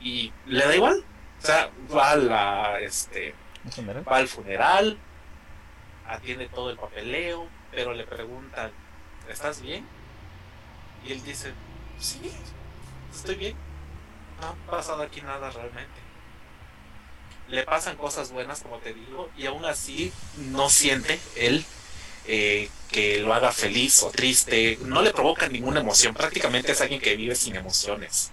Y le da igual. O sea, va a la, este, va al funeral, atiende todo el papeleo, pero le preguntan, ¿estás bien? Y él dice, sí, estoy bien. No ha pasado aquí nada realmente le pasan cosas buenas, como te digo, y aún así no siente él eh, que lo haga feliz o triste, no le provoca ninguna emoción, prácticamente es alguien que vive sin emociones.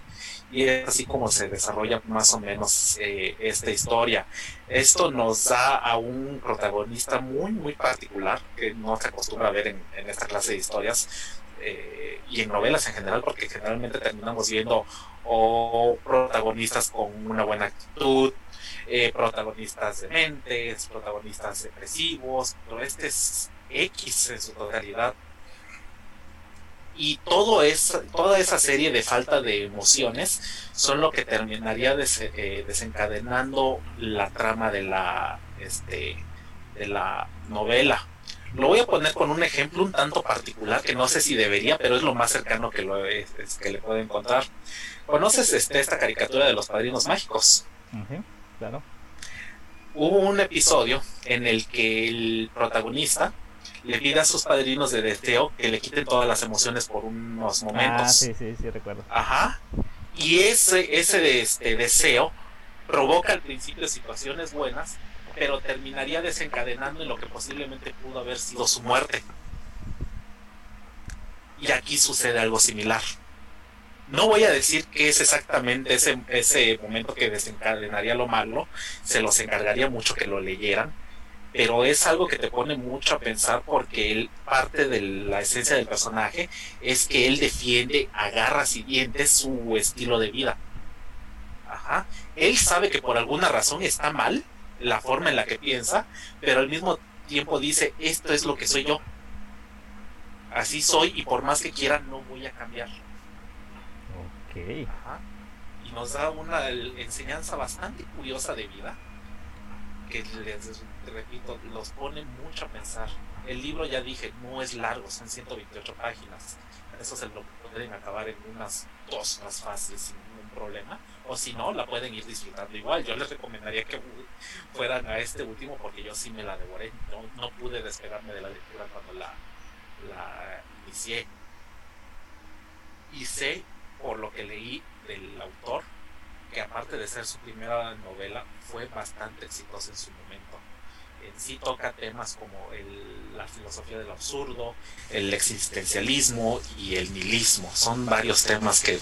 Y es así como se desarrolla más o menos eh, esta historia. Esto nos da a un protagonista muy, muy particular que no se acostumbra a ver en, esta clase de historias eh, y en novelas en general, porque generalmente terminamos viendo o protagonistas con una buena actitud, eh, protagonistas dementes, protagonistas depresivos, pero este es X en su totalidad. Y todo es, toda esa serie de falta de emociones son lo que terminaría eh, desencadenando la trama de la, este, de la novela. Lo voy a poner con un ejemplo un tanto particular que no sé si debería, pero es lo más cercano que, lo que le puedo encontrar. ¿Conoces este, esta caricatura de los padrinos mágicos? Claro. Hubo un episodio en el que el protagonista le pide a sus padrinos de deseo que le quiten todas las emociones por unos momentos. Ah, sí, sí, sí, recuerdo. Ajá. Y ese, ese este, deseo provoca al principio situaciones buenas, pero terminaría desencadenando en lo que posiblemente pudo haber sido su muerte. Y aquí sucede algo similar. No voy a decir que es exactamente ese, ese momento que desencadenaría lo malo, se los encargaría mucho que lo leyeran, pero es algo que te pone mucho a pensar porque él, parte de la esencia del personaje es que él defiende a garras y dientes su estilo de vida. Ajá. Él sabe que por alguna razón está mal la forma en la que piensa, pero al mismo tiempo dice, esto es lo que soy yo. Así soy y por más que quiera no voy a cambiar. Y nos da una enseñanza bastante curiosa de vida que les repito, los pone mucho a pensar. El libro, ya dije, no es largo, son 128 páginas. Eso se lo pueden acabar en unas dos más fáciles sin ningún problema. O si no, la pueden ir disfrutando igual. Yo les recomendaría que fueran a este último porque yo sí me la devoré. No, no pude despegarme de la lectura cuando la, la inicié. Y sé, por lo que leí del autor, que aparte de ser su primera novela, fue bastante exitosa en su momento. En sí toca temas como la filosofía del absurdo, el existencialismo y el nihilismo. Son varios temas que,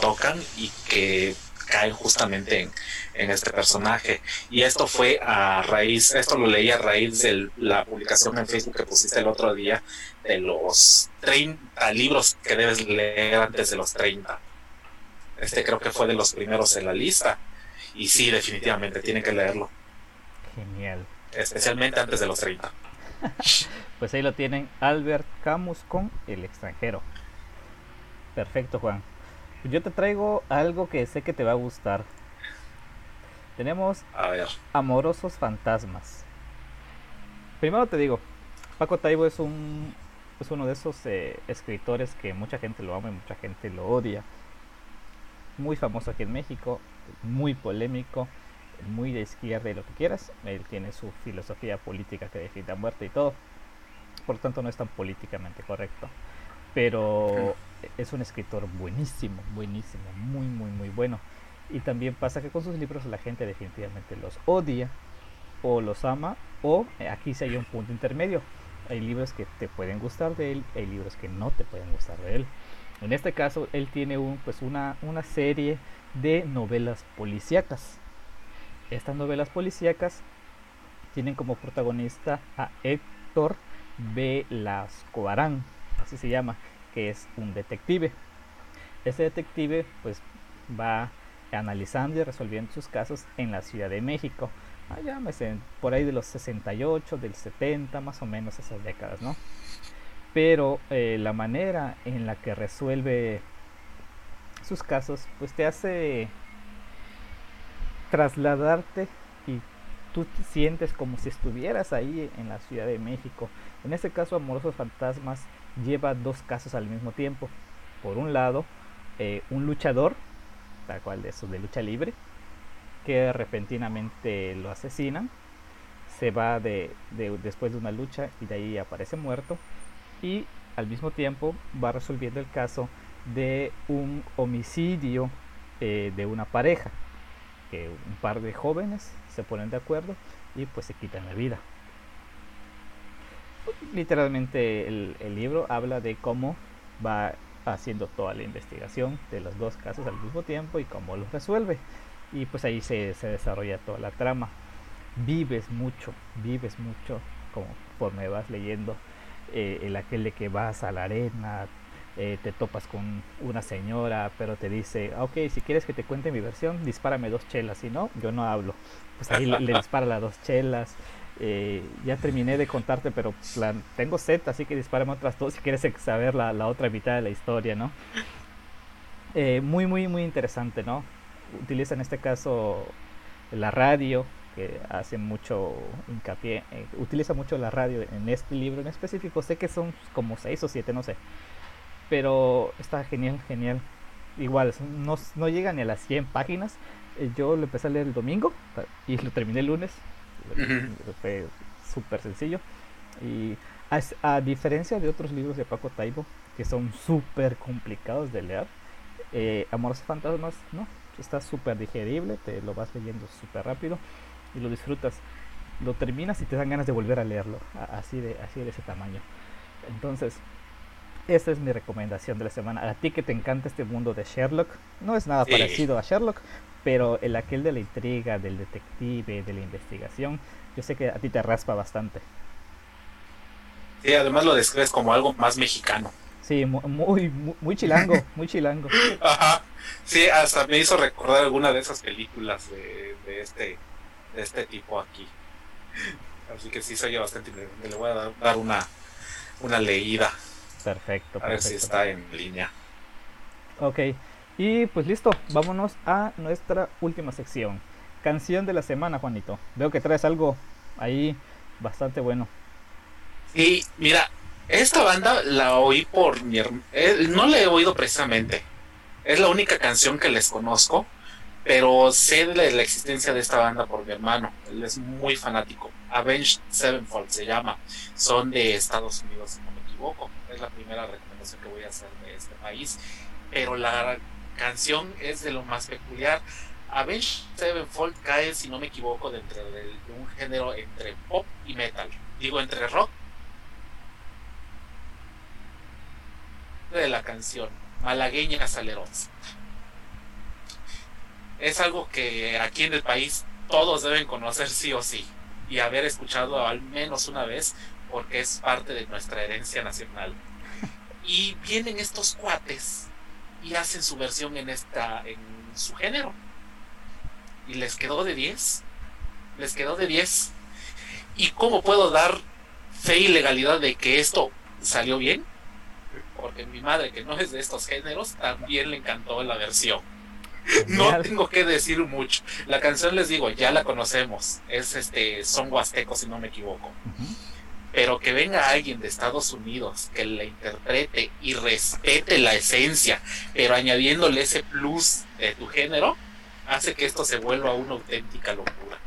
tocan y que caen justamente en, este personaje. Y esto fue a raíz, esto lo leí a raíz de la publicación en Facebook que pusiste el otro día de los 30 libros que debes leer antes de los 30. Este creo que fue de los primeros en la lista. Y sí, definitivamente, tienen que leerlo. Genial. Especialmente antes de los 30. pues ahí lo tienen, Albert Camus con El extranjero. Perfecto, Juan. Yo te traigo algo que sé que te va a gustar. Tenemos a ver. Amorosos Fantasmas. Primero te digo, Paco Taibo es un es uno de esos eh, escritores que mucha gente lo ama y mucha gente lo odia muy famoso aquí en México, muy polémico, muy de izquierda y lo que quieras. Él tiene su filosofía política que defiende a muerte y todo. Por lo tanto, no es tan políticamente correcto. Pero es un escritor buenísimo, buenísimo, muy, muy, muy bueno. Y también pasa que con sus libros la gente definitivamente los odia o los ama o aquí sí hay un punto intermedio. Hay libros que te pueden gustar de él, hay libros que no te pueden gustar de él. En este caso, él tiene un, pues una, una serie de novelas policíacas. Estas novelas policíacas tienen como protagonista a Héctor Velascoarán, así se llama, que es un detective. Este detective pues va analizando y resolviendo sus casos en la Ciudad de México. Allá, por ahí de los 68, del 70, más o menos esas décadas, ¿no? pero eh, la manera en la que resuelve sus casos pues te hace trasladarte y tú te sientes como si estuvieras ahí en la Ciudad de México. En este caso Amorosos Fantasmas lleva dos casos al mismo tiempo. Por un lado, eh, un luchador, tal cual de esos de lucha libre, que repentinamente lo asesinan, se va de, después de una lucha y de ahí aparece muerto y al mismo tiempo va resolviendo el caso de un homicidio eh, de una pareja, que un par de jóvenes se ponen de acuerdo y pues se quitan la vida. Literalmente el, libro habla de cómo va haciendo toda la investigación de los dos casos al mismo tiempo y cómo los resuelve. Y pues ahí se, desarrolla toda la trama. Vives mucho, vives mucho conforme vas leyendo eh, el aquel de que vas a la arena, eh, te topas con una señora, pero te dice, ah, ok, si quieres que te cuente mi versión, dispárame dos chelas, si no, yo no hablo. Pues ahí le, dispara las dos chelas. Eh, ya terminé de contarte, pero plan, tengo set, así que dispárame otras dos si quieres saber la, la otra mitad de la historia, ¿no? Eh, muy, muy, muy interesante, ¿no? Utiliza en este caso la radio, que hace mucho hincapié, eh, utiliza mucho la radio en este libro en específico. Sé que son como seis o siete, no sé. Pero está genial, genial. Igual, no, no llega ni a las 100 páginas. yo lo empecé a leer el domingo y lo terminé el lunes. Fue súper sencillo. Y a, diferencia de otros libros de Paco Taibo, que son súper complicados de leer, eh, Amores Fantasmas, no, está súper digerible, te lo vas leyendo súper rápido y lo disfrutas. Lo terminas y te dan ganas de volver a leerlo, así de, así de ese tamaño. Entonces, esa es mi recomendación de la semana. A ti que te encanta este mundo de Sherlock, no es nada parecido a Sherlock, pero el aquel de la intriga, del detective, de la investigación, yo sé que a ti te raspa bastante. Sí, además lo describes como algo más mexicano. Sí, muy, muy, chilango, muy chilango. Ajá. Sí, hasta me hizo recordar alguna de esas películas de, este, de este tipo aquí. Así que sí se oye bastante interesante. Le voy a dar, una, una leída. Perfecto. A ver si está en línea. Ok. Y pues listo, vámonos a nuestra última sección. Canción de la semana, Juanito. Veo que traes algo ahí bastante bueno. Sí, mira, esta banda la oí por mi hermano. Eh, no la he oído precisamente. Es la única canción que les conozco, pero sé de la, existencia de esta banda por mi hermano. Él es muy fanático. Avenged Sevenfold se llama. Son de Estados Unidos, si no me equivoco. Es la primera recomendación que voy a hacer de este país. Pero la canción es de lo más peculiar. Avenged Sevenfold cae, si no me equivoco, dentro de, un género entre pop y metal. Digo, entre rock. De la canción, Malagueña Salerosa. Es algo que aquí en el país todos deben conocer sí o sí y haber escuchado al menos una vez porque es parte de nuestra herencia nacional. Y vienen estos cuates y hacen su versión en esta en su género. Y les quedó de 10. Les quedó de 10. ¿Y cómo puedo dar fe y legalidad de que esto salió bien? Porque mi madre, que no es de estos géneros, también le encantó la versión. No tengo que decir mucho. La canción les digo, ya la conocemos. Es este son huastecos si no me equivoco pero que venga alguien de Estados Unidos que la interprete y respete la esencia, pero añadiéndole ese plus de tu género, hace que esto se vuelva una auténtica locura.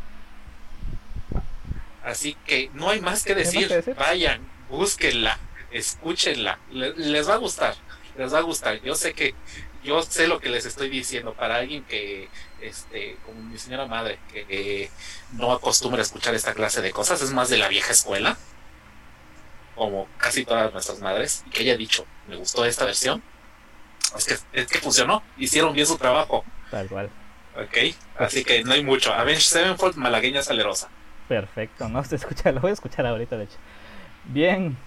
Así que no hay más que decir, vayan, búsquenla, escúchenla, les va a gustar, les va a gustar. Yo sé que yo sé lo que les estoy diciendo para alguien que este como mi señora madre que no acostumbra a escuchar esta clase de cosas, es más de la vieja escuela como casi todas nuestras madres, y que haya dicho, me gustó esta versión, es que, es que funcionó, hicieron bien su trabajo. Tal cual. Ok, así que no hay mucho. Avenged Sevenfold, malagueña salerosa. Perfecto, no se escucha, lo voy a escuchar ahorita, de hecho. Bien,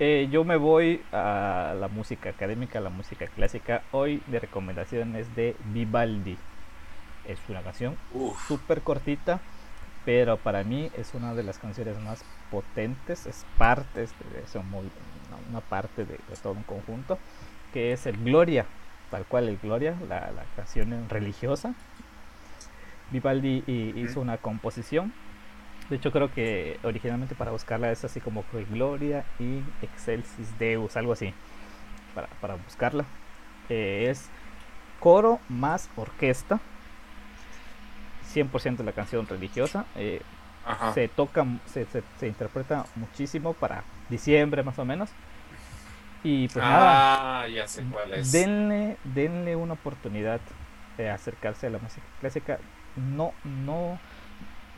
eh, yo me voy a la música académica, la música clásica. Hoy de recomendaciones de Vivaldi. Es una canción súper cortita, pero para mí es una de las canciones más potentes, es parte, es, una parte de, todo un conjunto, que es el Gloria, tal cual el Gloria, la, canción religiosa. Vivaldi hizo una composición, de hecho creo que originalmente para buscarla es así como que Gloria y Excelsis Deus, algo así, para, buscarla. Eh, es coro más orquesta, 100% la canción religiosa. Eh, se toca, se, se, interpreta muchísimo para diciembre más o menos. Y pues ah, ya sé cuál es. Denle, denle una oportunidad de acercarse a la música clásica. No, no,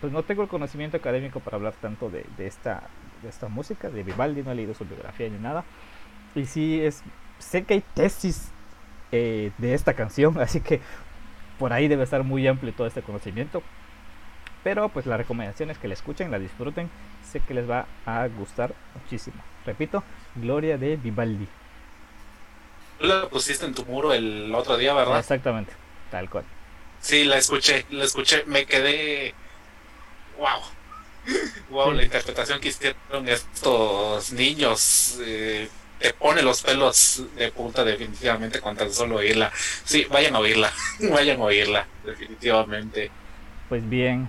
pues no tengo el conocimiento académico para hablar tanto de, de esta, de esta música, de Vivaldi, no he leído su biografía ni nada. Y sí es, sé que hay tesis eh, de esta canción, así que por ahí debe estar muy amplio todo este conocimiento. Pero pues la recomendación es que la escuchen, la disfruten. Sé que les va a gustar muchísimo. Repito, Gloria de Vivaldi. Tú la pusiste en tu muro el otro día, ¿verdad? Exactamente, tal cual. Sí, la escuché, la escuché, me quedé... ¡Wow! wow, la interpretación que hicieron estos niños eh, te pone los pelos de punta definitivamente con tan solo oírla. Sí, vayan a oírla, vayan a oírla, definitivamente. Pues bien.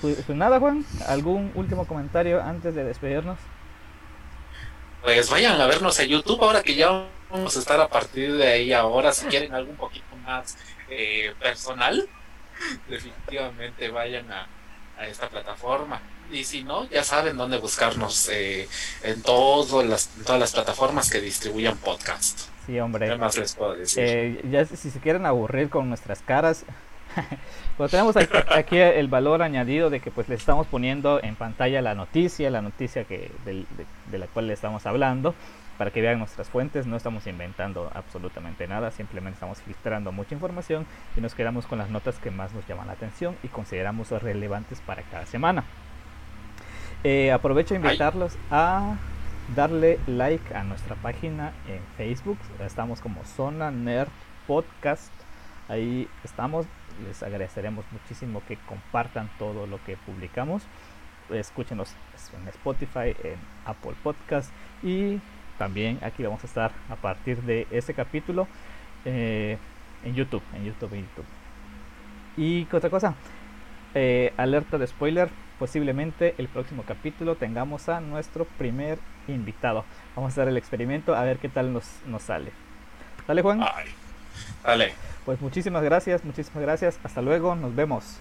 Pues, pues, nada, Juan, ¿algún último comentario antes de despedirnos? Pues vayan a vernos en YouTube ahora que ya vamos a estar a partir de ahí ahora, si quieren algo un poquito más eh, personal, definitivamente vayan a, a esta plataforma y si no, ya saben dónde buscarnos eh, en, todas las, todas las plataformas que distribuyan podcast. Sí, hombre. ¿Qué más les puedo decir? Eh, ya si se quieren aburrir con nuestras caras, pues tenemos aquí el valor añadido de que pues les estamos poniendo en pantalla la noticia, la noticia que de, de la cual le estamos hablando para que vean nuestras fuentes. No estamos inventando absolutamente nada, simplemente estamos filtrando mucha información y nos quedamos con las notas que más nos llaman la atención y consideramos relevantes para cada semana. Eh, aprovecho a invitarlos a darle like a nuestra página en Facebook. Estamos como Zona Nerd Podcast. Ahí estamos. Les agradeceremos muchísimo que compartan todo lo que publicamos. Escúchenos en Spotify, en Apple Podcast y también aquí vamos a estar a partir de ese capítulo eh, en YouTube, en YouTube, en YouTube. Y otra cosa, eh, alerta de spoiler, posiblemente el próximo capítulo tengamos a nuestro primer invitado. Vamos a hacer el experimento a ver qué tal nos, nos sale. ¿Dale Juan? dale. Pues muchísimas gracias, muchísimas gracias. Hasta luego, nos vemos.